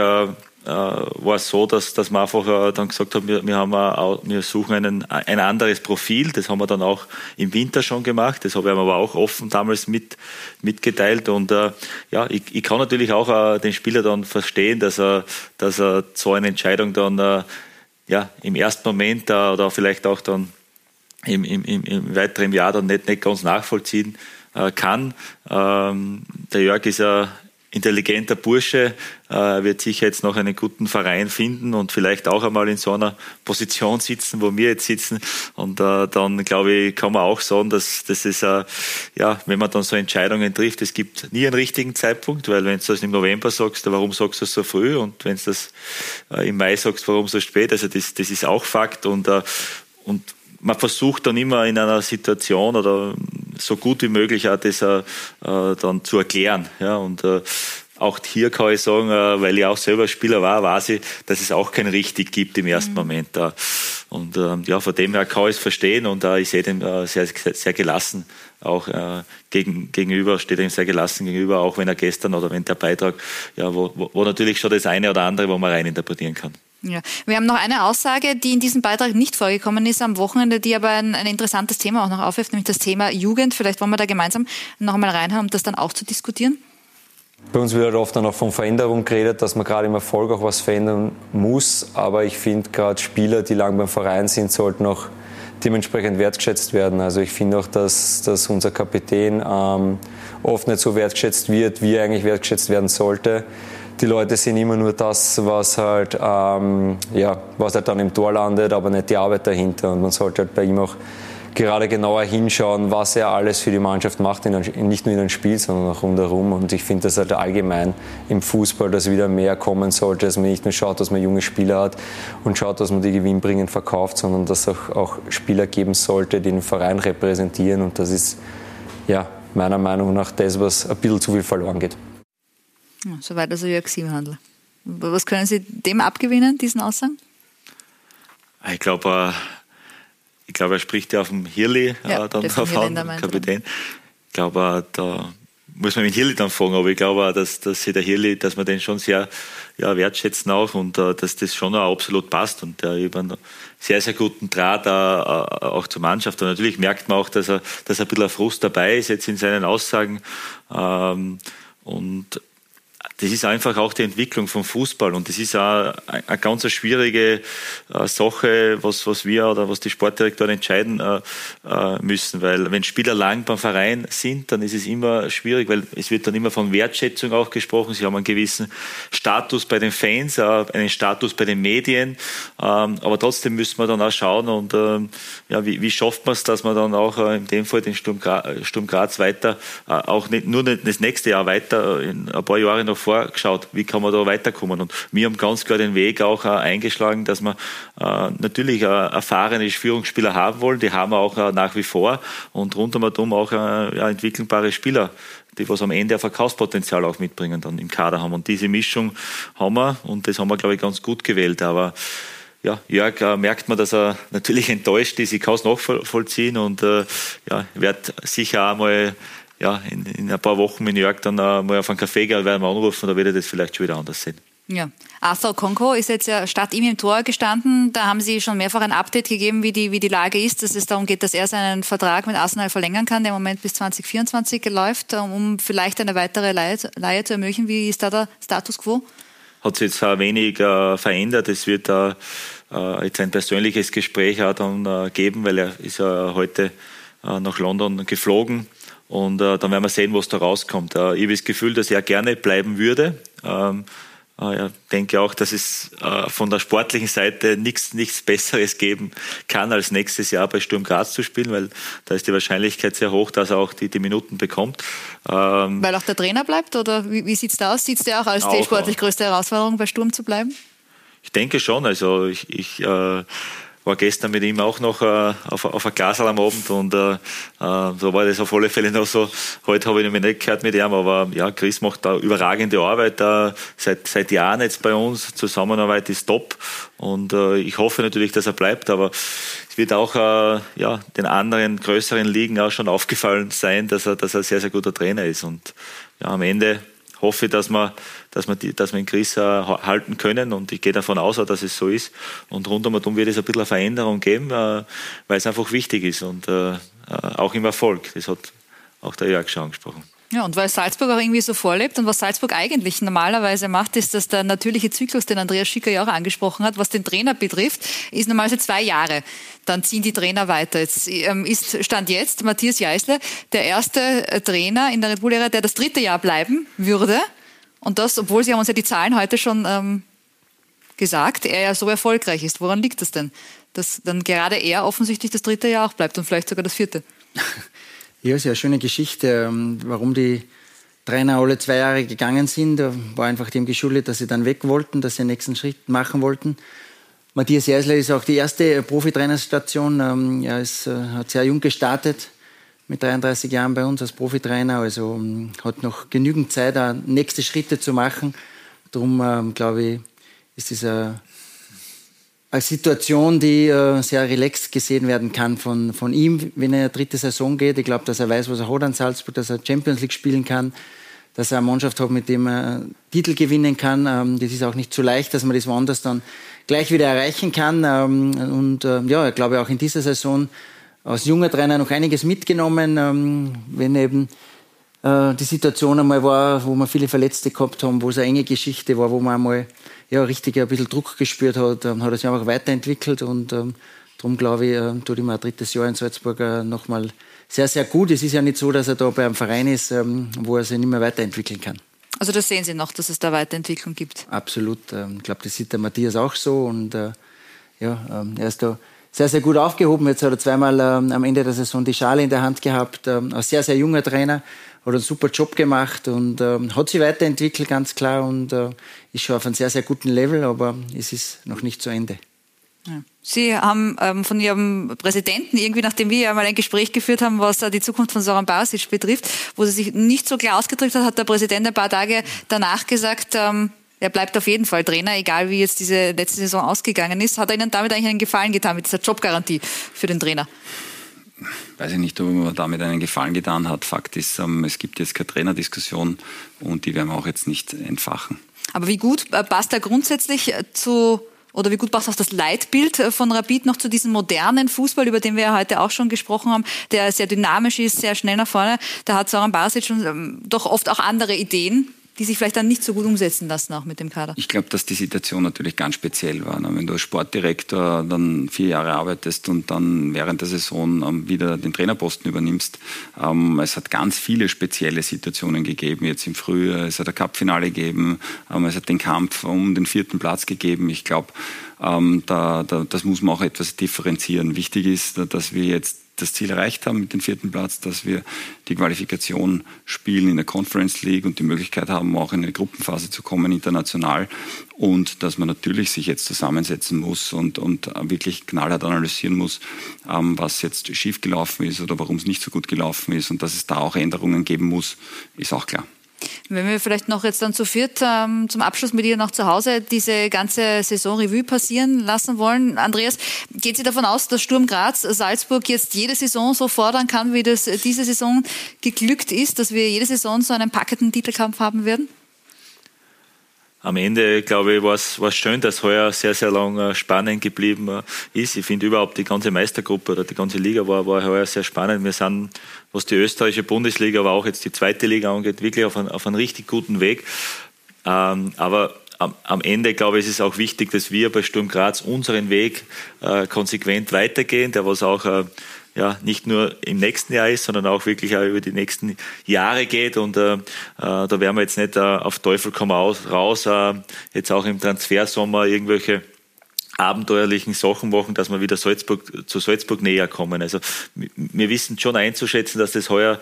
war es so, dass, dass wir einfach äh, dann gesagt haben, wir, wir, haben, äh, wir suchen einen, ein anderes Profil. Das haben wir dann auch im Winter schon gemacht. Das habe ich aber auch offen damals mit, mitgeteilt. Und äh, ja, ich, ich kann natürlich auch äh, den Spieler dann verstehen, dass er, dass er so eine Entscheidung dann äh, ja, im ersten Moment oder vielleicht auch dann im, im, im weiteren Jahr dann nicht, nicht ganz nachvollziehen kann. Ähm, der Jörg ist ja intelligenter Bursche, äh, wird sicher jetzt noch einen guten Verein finden und vielleicht auch einmal in so einer Position sitzen, wo wir jetzt sitzen. Und äh, dann, glaube ich, kann man auch sagen, dass das ist, äh, ja, wenn man dann so Entscheidungen trifft, es gibt nie einen richtigen Zeitpunkt, weil wenn du das im November sagst, warum sagst du das so früh? Und wenn du das im Mai sagst, warum so spät? Also das, das ist auch Fakt und, und man versucht dann immer in einer Situation oder so gut wie möglich auch das äh, dann zu erklären. Ja, und äh, auch hier kann ich sagen, äh, weil ich auch selber Spieler war, weiß ich, dass es auch kein richtig gibt im ersten mhm. Moment. Da. Und ähm, ja, von dem her kann ich es verstehen und äh, ich sehe dem äh, sehr, sehr gelassen auch äh, gegen, gegenüber, steht ihm sehr gelassen gegenüber, auch wenn er gestern oder wenn der Beitrag, ja, wo, wo, wo natürlich schon das eine oder andere, wo man rein interpretieren kann. Ja. Wir haben noch eine Aussage, die in diesem Beitrag nicht vorgekommen ist am Wochenende, die aber ein, ein interessantes Thema auch noch aufwirft, nämlich das Thema Jugend. Vielleicht wollen wir da gemeinsam noch einmal reinhauen, um das dann auch zu diskutieren. Bei uns wird oft dann auch von Veränderung geredet, dass man gerade im Erfolg auch was verändern muss. Aber ich finde gerade Spieler, die lang beim Verein sind, sollten auch dementsprechend wertgeschätzt werden. Also ich finde auch, dass, dass unser Kapitän ähm, oft nicht so wertgeschätzt wird, wie er eigentlich wertgeschätzt werden sollte. Die Leute sehen immer nur das, was halt, ähm, ja, was halt dann im Tor landet, aber nicht die Arbeit dahinter. Und man sollte halt bei ihm auch gerade genauer hinschauen, was er alles für die Mannschaft macht, in ein, nicht nur in einem Spiel, sondern auch rundherum. Und ich finde, dass halt allgemein im Fußball dass wieder mehr kommen sollte, dass man nicht nur schaut, dass man junge Spieler hat und schaut, dass man die gewinnbringend verkauft, sondern dass es auch, auch Spieler geben sollte, die den Verein repräsentieren. Und das ist ja meiner Meinung nach das, was ein bisschen zu viel verloren geht. Ja, soweit also Jörg Siebenhandel. Was können Sie dem abgewinnen, diesen Aussagen? Ich glaube, äh, ich glaube, er spricht ja auf dem Hirli ja, äh, dann davon, Kapitän. Ich glaube, da muss man mit Hirli dann fragen, aber ich glaube, dass, dass der Hirli, dass man den schon sehr ja, wertschätzen auch und uh, dass das schon auch absolut passt und der über einen sehr, sehr guten Draht uh, auch zur Mannschaft. Und natürlich merkt man auch, dass er, dass er ein bisschen Frust dabei ist jetzt in seinen Aussagen. Ähm, und das ist einfach auch die Entwicklung vom Fußball und das ist auch eine ganz schwierige äh, Sache, was, was wir oder was die Sportdirektoren entscheiden äh, äh, müssen, weil wenn Spieler lang beim Verein sind, dann ist es immer schwierig, weil es wird dann immer von Wertschätzung auch gesprochen. Sie haben einen gewissen Status bei den Fans, einen Status bei den Medien, ähm, aber trotzdem müssen wir dann auch schauen und ähm, ja, wie, wie schafft man es, dass man dann auch in dem Fall den Sturm, Graz weiter, auch nicht nur das nächste Jahr weiter, in ein paar Jahre noch vor vorgeschaut, wie kann man da weiterkommen. Und wir haben ganz klar den Weg auch äh, eingeschlagen, dass wir äh, natürlich äh, erfahrene Führungsspieler haben wollen. Die haben wir auch nach wie vor. Und rundum auch entwickelbare Spieler die was am Ende ein Verkaufspotenzial auch mitbringen dann im Kader haben. Und diese Mischung haben wir und das haben wir, glaube ich, ganz gut gewählt. Aber ja, Jörg äh, merkt man, dass er natürlich enttäuscht ist. Ich kann es nachvollziehen und äh, ja, werde sicher auch mal ja, in, in, ein paar Wochen mit Jörg dann uh, mal auf einen Kaffee gehen, werden wir anrufen, da wird er das vielleicht schon wieder anders sehen. Ja. Arthur Konko ist jetzt ja statt ihm im Tor gestanden. Da haben Sie schon mehrfach ein Update gegeben, wie die, wie die Lage ist, dass es darum geht, dass er seinen Vertrag mit Arsenal verlängern kann, der im Moment bis 2024 läuft, um vielleicht eine weitere Leihe, Leihe zu ermöglichen. Wie ist da der Status quo? Hat sich jetzt wenig äh, verändert. Es wird äh, jetzt ein persönliches Gespräch auch dann äh, geben, weil er ist ja heute äh, nach London geflogen und äh, dann werden wir sehen, was da rauskommt. Äh, ich habe das Gefühl, dass er gerne bleiben würde. Ähm, äh, ich denke auch, dass es äh, von der sportlichen Seite nichts, nichts Besseres geben kann, als nächstes Jahr bei Sturm Graz zu spielen, weil da ist die Wahrscheinlichkeit sehr hoch, dass er auch die, die Minuten bekommt. Ähm, weil auch der Trainer bleibt oder wie, wie sieht es da aus? Sieht es dir auch als auch, die sportlich größte Herausforderung, bei Sturm zu bleiben? Ich denke schon. Also ich, ich äh, war gestern mit ihm auch noch äh, auf, auf ein Glas am Abend und äh, äh, so war das auf alle Fälle noch so. Heute habe ich mich nicht gehört mit ihm, aber ja, Chris macht da überragende Arbeit äh, seit, seit Jahren jetzt bei uns. Zusammenarbeit ist top und äh, ich hoffe natürlich, dass er bleibt, aber es wird auch äh, ja, den anderen größeren Ligen auch schon aufgefallen sein, dass er, dass er ein sehr, sehr guter Trainer ist und ja, am Ende hoffe, dass wir, dass wir, die, dass wir den Chris äh, halten können und ich gehe davon aus, dass es so ist. Und rundum wird es ein bisschen eine Veränderung geben, äh, weil es einfach wichtig ist und äh, auch im Erfolg. Das hat auch der Jörg schon angesprochen. Ja, und weil Salzburg auch irgendwie so vorlebt und was Salzburg eigentlich normalerweise macht, ist, dass der natürliche Zyklus, den Andreas Schicker ja auch angesprochen hat, was den Trainer betrifft, ist normalerweise zwei Jahre. Dann ziehen die Trainer weiter. Jetzt ähm, ist Stand jetzt Matthias Jeißle der erste Trainer in der Red Bull-Ära, der das dritte Jahr bleiben würde. Und das, obwohl Sie haben uns ja die Zahlen heute schon ähm, gesagt, er ja so erfolgreich ist. Woran liegt das denn? Dass dann gerade er offensichtlich das dritte Jahr auch bleibt und vielleicht sogar das vierte. Ja, ist ja eine schöne Geschichte, ähm, warum die Trainer alle zwei Jahre gegangen sind. War einfach dem geschuldet, dass sie dann weg wollten, dass sie den nächsten Schritt machen wollten. Matthias Jäsler ist auch die erste Profitrainerstation. Ähm, er ist, äh, hat sehr jung gestartet, mit 33 Jahren bei uns als Profitrainer. Also ähm, hat noch genügend Zeit, nächste Schritte zu machen. Darum, glaube ich, ist es eine, eine Situation, die äh, sehr relaxed gesehen werden kann von, von ihm, wenn er dritte Saison geht. Ich glaube, dass er weiß, was er hat an Salzburg, dass er Champions League spielen kann, dass er eine Mannschaft hat, mit dem er Titel gewinnen kann. Ähm, das ist auch nicht so leicht, dass man das woanders dann gleich wieder erreichen kann. Ähm, und äh, ja, ich glaube auch in dieser Saison als junger Trainer noch einiges mitgenommen, ähm, wenn eben äh, die Situation einmal war, wo wir viele Verletzte gehabt haben, wo es eine enge Geschichte war, wo man einmal ja, richtig ein bisschen Druck gespürt hat, ähm, hat er sich einfach weiterentwickelt und ähm, darum glaube ich, äh, tut ihm ein drittes Jahr in Salzburg äh, nochmal sehr, sehr gut. Es ist ja nicht so, dass er da bei einem Verein ist, ähm, wo er sich nicht mehr weiterentwickeln kann. Also das sehen Sie noch, dass es da Weiterentwicklung gibt? Absolut. Ähm, ich glaube, das sieht der Matthias auch so und äh, ja, ähm, er ist da sehr, sehr gut aufgehoben. Jetzt hat er zweimal ähm, am Ende der Saison die Schale in der Hand gehabt. Ähm, ein sehr, sehr junger Trainer hat einen super Job gemacht und ähm, hat sich weiterentwickelt, ganz klar, und äh, ist schon auf einem sehr, sehr guten Level, aber es ist noch nicht zu Ende. Sie haben ähm, von Ihrem Präsidenten irgendwie, nachdem wir ja mal ein Gespräch geführt haben, was äh, die Zukunft von Soran Basic betrifft, wo sie sich nicht so klar ausgedrückt hat, hat der Präsident ein paar Tage danach gesagt, ähm, er bleibt auf jeden Fall Trainer, egal wie jetzt diese letzte Saison ausgegangen ist. Hat er Ihnen damit eigentlich einen Gefallen getan mit dieser Jobgarantie für den Trainer? weiß ich nicht, ob man damit einen Gefallen getan hat. Fakt ist, ähm, es gibt jetzt keine Trainerdiskussion und die werden wir auch jetzt nicht entfachen. Aber wie gut äh, passt er grundsätzlich äh, zu oder wie gut passt auch das Leitbild äh, von Rapid noch zu diesem modernen Fußball, über den wir ja heute auch schon gesprochen haben, der sehr dynamisch ist, sehr schnell nach vorne. Da hat Soran Basic schon ähm, doch oft auch andere Ideen die sich vielleicht dann nicht so gut umsetzen lassen, auch mit dem Kader? Ich glaube, dass die Situation natürlich ganz speziell war. Ne? Wenn du als Sportdirektor dann vier Jahre arbeitest und dann während der Saison ähm, wieder den Trainerposten übernimmst, ähm, es hat ganz viele spezielle Situationen gegeben. Jetzt im Frühjahr, es hat ein Cup-Finale gegeben, ähm, es hat den Kampf um den vierten Platz gegeben. Ich glaube, da, da, das muss man auch etwas differenzieren. Wichtig ist, dass wir jetzt das Ziel erreicht haben mit dem vierten Platz, dass wir die Qualifikation spielen in der Conference League und die Möglichkeit haben, auch in eine Gruppenphase zu kommen international und dass man natürlich sich jetzt zusammensetzen muss und, und wirklich knallhart analysieren muss, ähm, was jetzt schiefgelaufen ist oder warum es nicht so gut gelaufen ist und dass es da auch Änderungen geben muss, ist auch klar. Wenn wir vielleicht noch jetzt dann zu viert ähm, zum Abschluss mit ihr noch zu Hause diese ganze Saisonrevue passieren lassen wollen. Andreas, geht Sie davon aus, dass Sturm Graz Salzburg jetzt jede Saison so fordern kann, wie das diese Saison geglückt ist, dass wir jede Saison so einen packenden Titelkampf haben werden? Am Ende, glaube ich, war es schön, dass heuer sehr, sehr lang äh, spannend geblieben äh, ist. Ich finde überhaupt die ganze Meistergruppe oder die ganze Liga war, war heuer sehr spannend. Wir sind, was die österreichische Bundesliga, aber auch jetzt die zweite Liga angeht, wirklich auf, einen, auf einen richtig guten Weg. Ähm, aber am, am, Ende, glaube ich, ist es auch wichtig, dass wir bei Sturm Graz unseren Weg äh, konsequent weitergehen, der was auch äh, ja, nicht nur im nächsten Jahr ist, sondern auch wirklich auch über die nächsten Jahre geht. Und äh, äh da werden wir jetzt nicht äh, auf Teufel komm raus, äh, jetzt auch im Transfersommer irgendwelche abenteuerlichen Sachen machen, dass wir wieder Salzburg, zu Salzburg näher kommen. Also wir wissen schon einzuschätzen, dass das heuer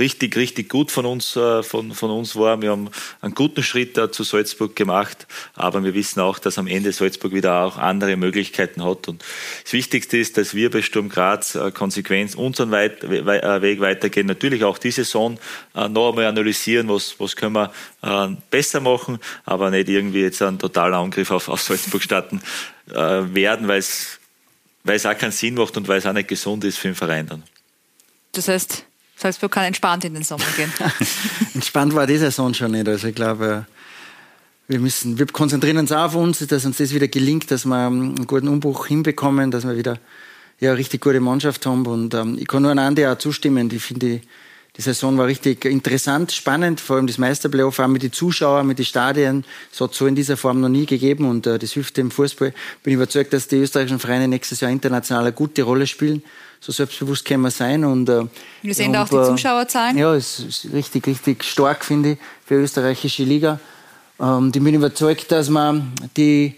richtig, richtig gut von uns, äh, von, von uns war. Wir haben einen guten Schritt zu Salzburg gemacht, aber wir wissen auch, dass am Ende Salzburg wieder auch andere Möglichkeiten hat. Und das Wichtigste ist, dass wir bei Sturm Graz äh, konsequent unseren Weit äh, Weg weitergehen. Natürlich auch die Saison noch einmal analysieren, was, was können wir besser machen, aber nicht irgendwie jetzt einen totalen Angriff auf, auf Salzburg starten werden, weil es auch keinen Sinn macht und weil es auch nicht gesund ist für den Verein dann. Das heißt, Salzburg kann entspannt in den Sommer gehen. entspannt war die Saison schon nicht. Also ich glaube, wir müssen, wir konzentrieren uns auf uns, dass uns das wieder gelingt, dass wir einen guten Umbruch hinbekommen, dass wir wieder ja, eine richtig gute Mannschaft haben. Und ähm, ich kann nur an Andi auch zustimmen. Ich finde, die Saison war richtig interessant, spannend, vor allem das Meisterplayoff, auch mit den Zuschauern, mit den Stadien. Es hat so in dieser Form noch nie gegeben und äh, das hilft dem Fußball. Bin überzeugt, dass die österreichischen Vereine nächstes Jahr international eine gute Rolle spielen so selbstbewusst können wir sein. Und, äh, wir sehen da auch die Zuschauerzahlen. Ja, es ist richtig, richtig stark, finde ich, für die österreichische Liga. Ähm, ich bin überzeugt, dass wir die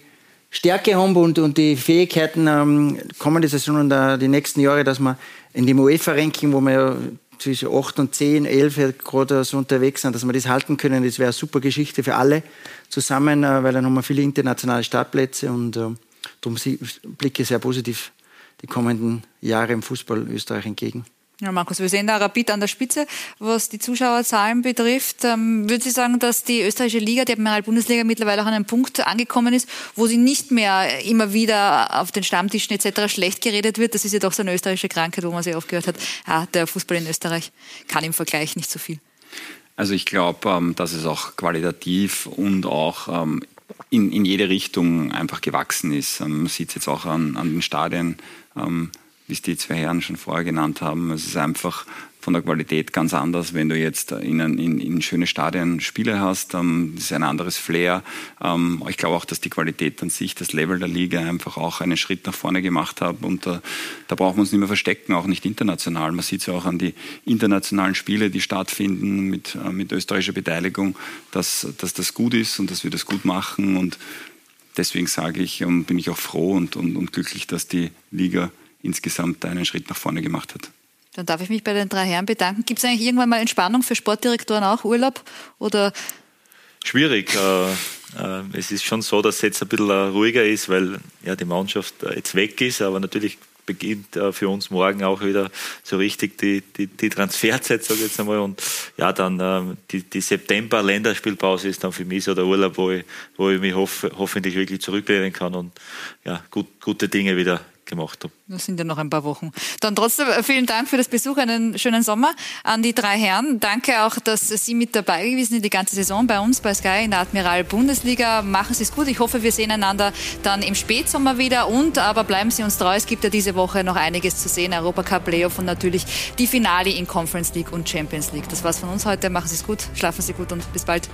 Stärke haben und, und die Fähigkeiten ähm, kommende Saison und uh, die nächsten Jahre, dass wir in dem UEFA-Ranking, wo wir ja zwischen 8 und 10, 11 gerade so unterwegs sind, dass wir das halten können. Das wäre eine super Geschichte für alle zusammen, äh, weil dann haben wir viele internationale Startplätze und äh, darum blicke ich sehr positiv die kommenden Jahre im Fußball Österreich entgegen. Ja, Markus, wir sehen da Rapid an der Spitze. Was die Zuschauerzahlen betrifft, ähm, würden Sie sagen, dass die österreichische Liga, die Admiral-Bundesliga, mittlerweile auch an einem Punkt angekommen ist, wo sie nicht mehr immer wieder auf den Stammtischen etc. schlecht geredet wird? Das ist ja doch so eine österreichische Krankheit, wo man sehr oft gehört hat, ja, der Fußball in Österreich kann im Vergleich nicht so viel. Also ich glaube, ähm, dass es auch qualitativ und auch ähm, in, in jede Richtung einfach gewachsen ist. Man sieht es jetzt auch an, an den Stadien wie es die zwei Herren schon vorher genannt haben. Es ist einfach von der Qualität ganz anders, wenn du jetzt in, in, in schöne Stadien Spiele hast. Ähm, das ist ein anderes Flair. Ähm, ich glaube auch, dass die Qualität an sich, das Level der Liga einfach auch einen Schritt nach vorne gemacht hat. Und da, da brauchen wir uns nicht mehr verstecken, auch nicht international. Man sieht es ja auch an die internationalen Spiele, die stattfinden mit, äh, mit österreichischer Beteiligung, dass, dass das gut ist und dass wir das gut machen. Und deswegen sage ich, ähm, bin ich auch froh und, und, und glücklich, dass die Liga insgesamt einen Schritt nach vorne gemacht hat. Dann darf ich mich bei den drei Herren bedanken. Gibt es eigentlich irgendwann mal Entspannung für Sportdirektoren auch, Urlaub? Oder? Schwierig. Äh, äh, es ist schon so, dass es jetzt ein bisschen äh, ruhiger ist, weil ja, die Mannschaft jetzt weg ist, aber natürlich beginnt für uns morgen auch wieder so richtig die, die, die Transferzeit, sage ich jetzt einmal. Und ja, dann die, die September-Länderspielpause ist dann für mich so der Urlaub, wo ich, wo ich mich hoff, hoffentlich wirklich zurücklehnen kann und ja, gut, gute Dinge wieder gemacht habe. Das sind ja noch ein paar Wochen. Dann trotzdem äh, vielen Dank für das Besuch, einen schönen Sommer an die drei Herren. Danke auch, dass Sie mit dabei gewesen sind die ganze Saison bei uns bei Sky in der Admiral Bundesliga. Machen Sie es gut. Ich hoffe, wir sehen einander dann im Spätsommer wieder und aber bleiben Sie uns treu. Es gibt ja diese Woche noch einiges zu sehen. Europacup Playoff und natürlich die Finale in Conference League und Champions League. Das war's von uns heute. Machen Sie es gut, schlafen Sie gut und bis bald.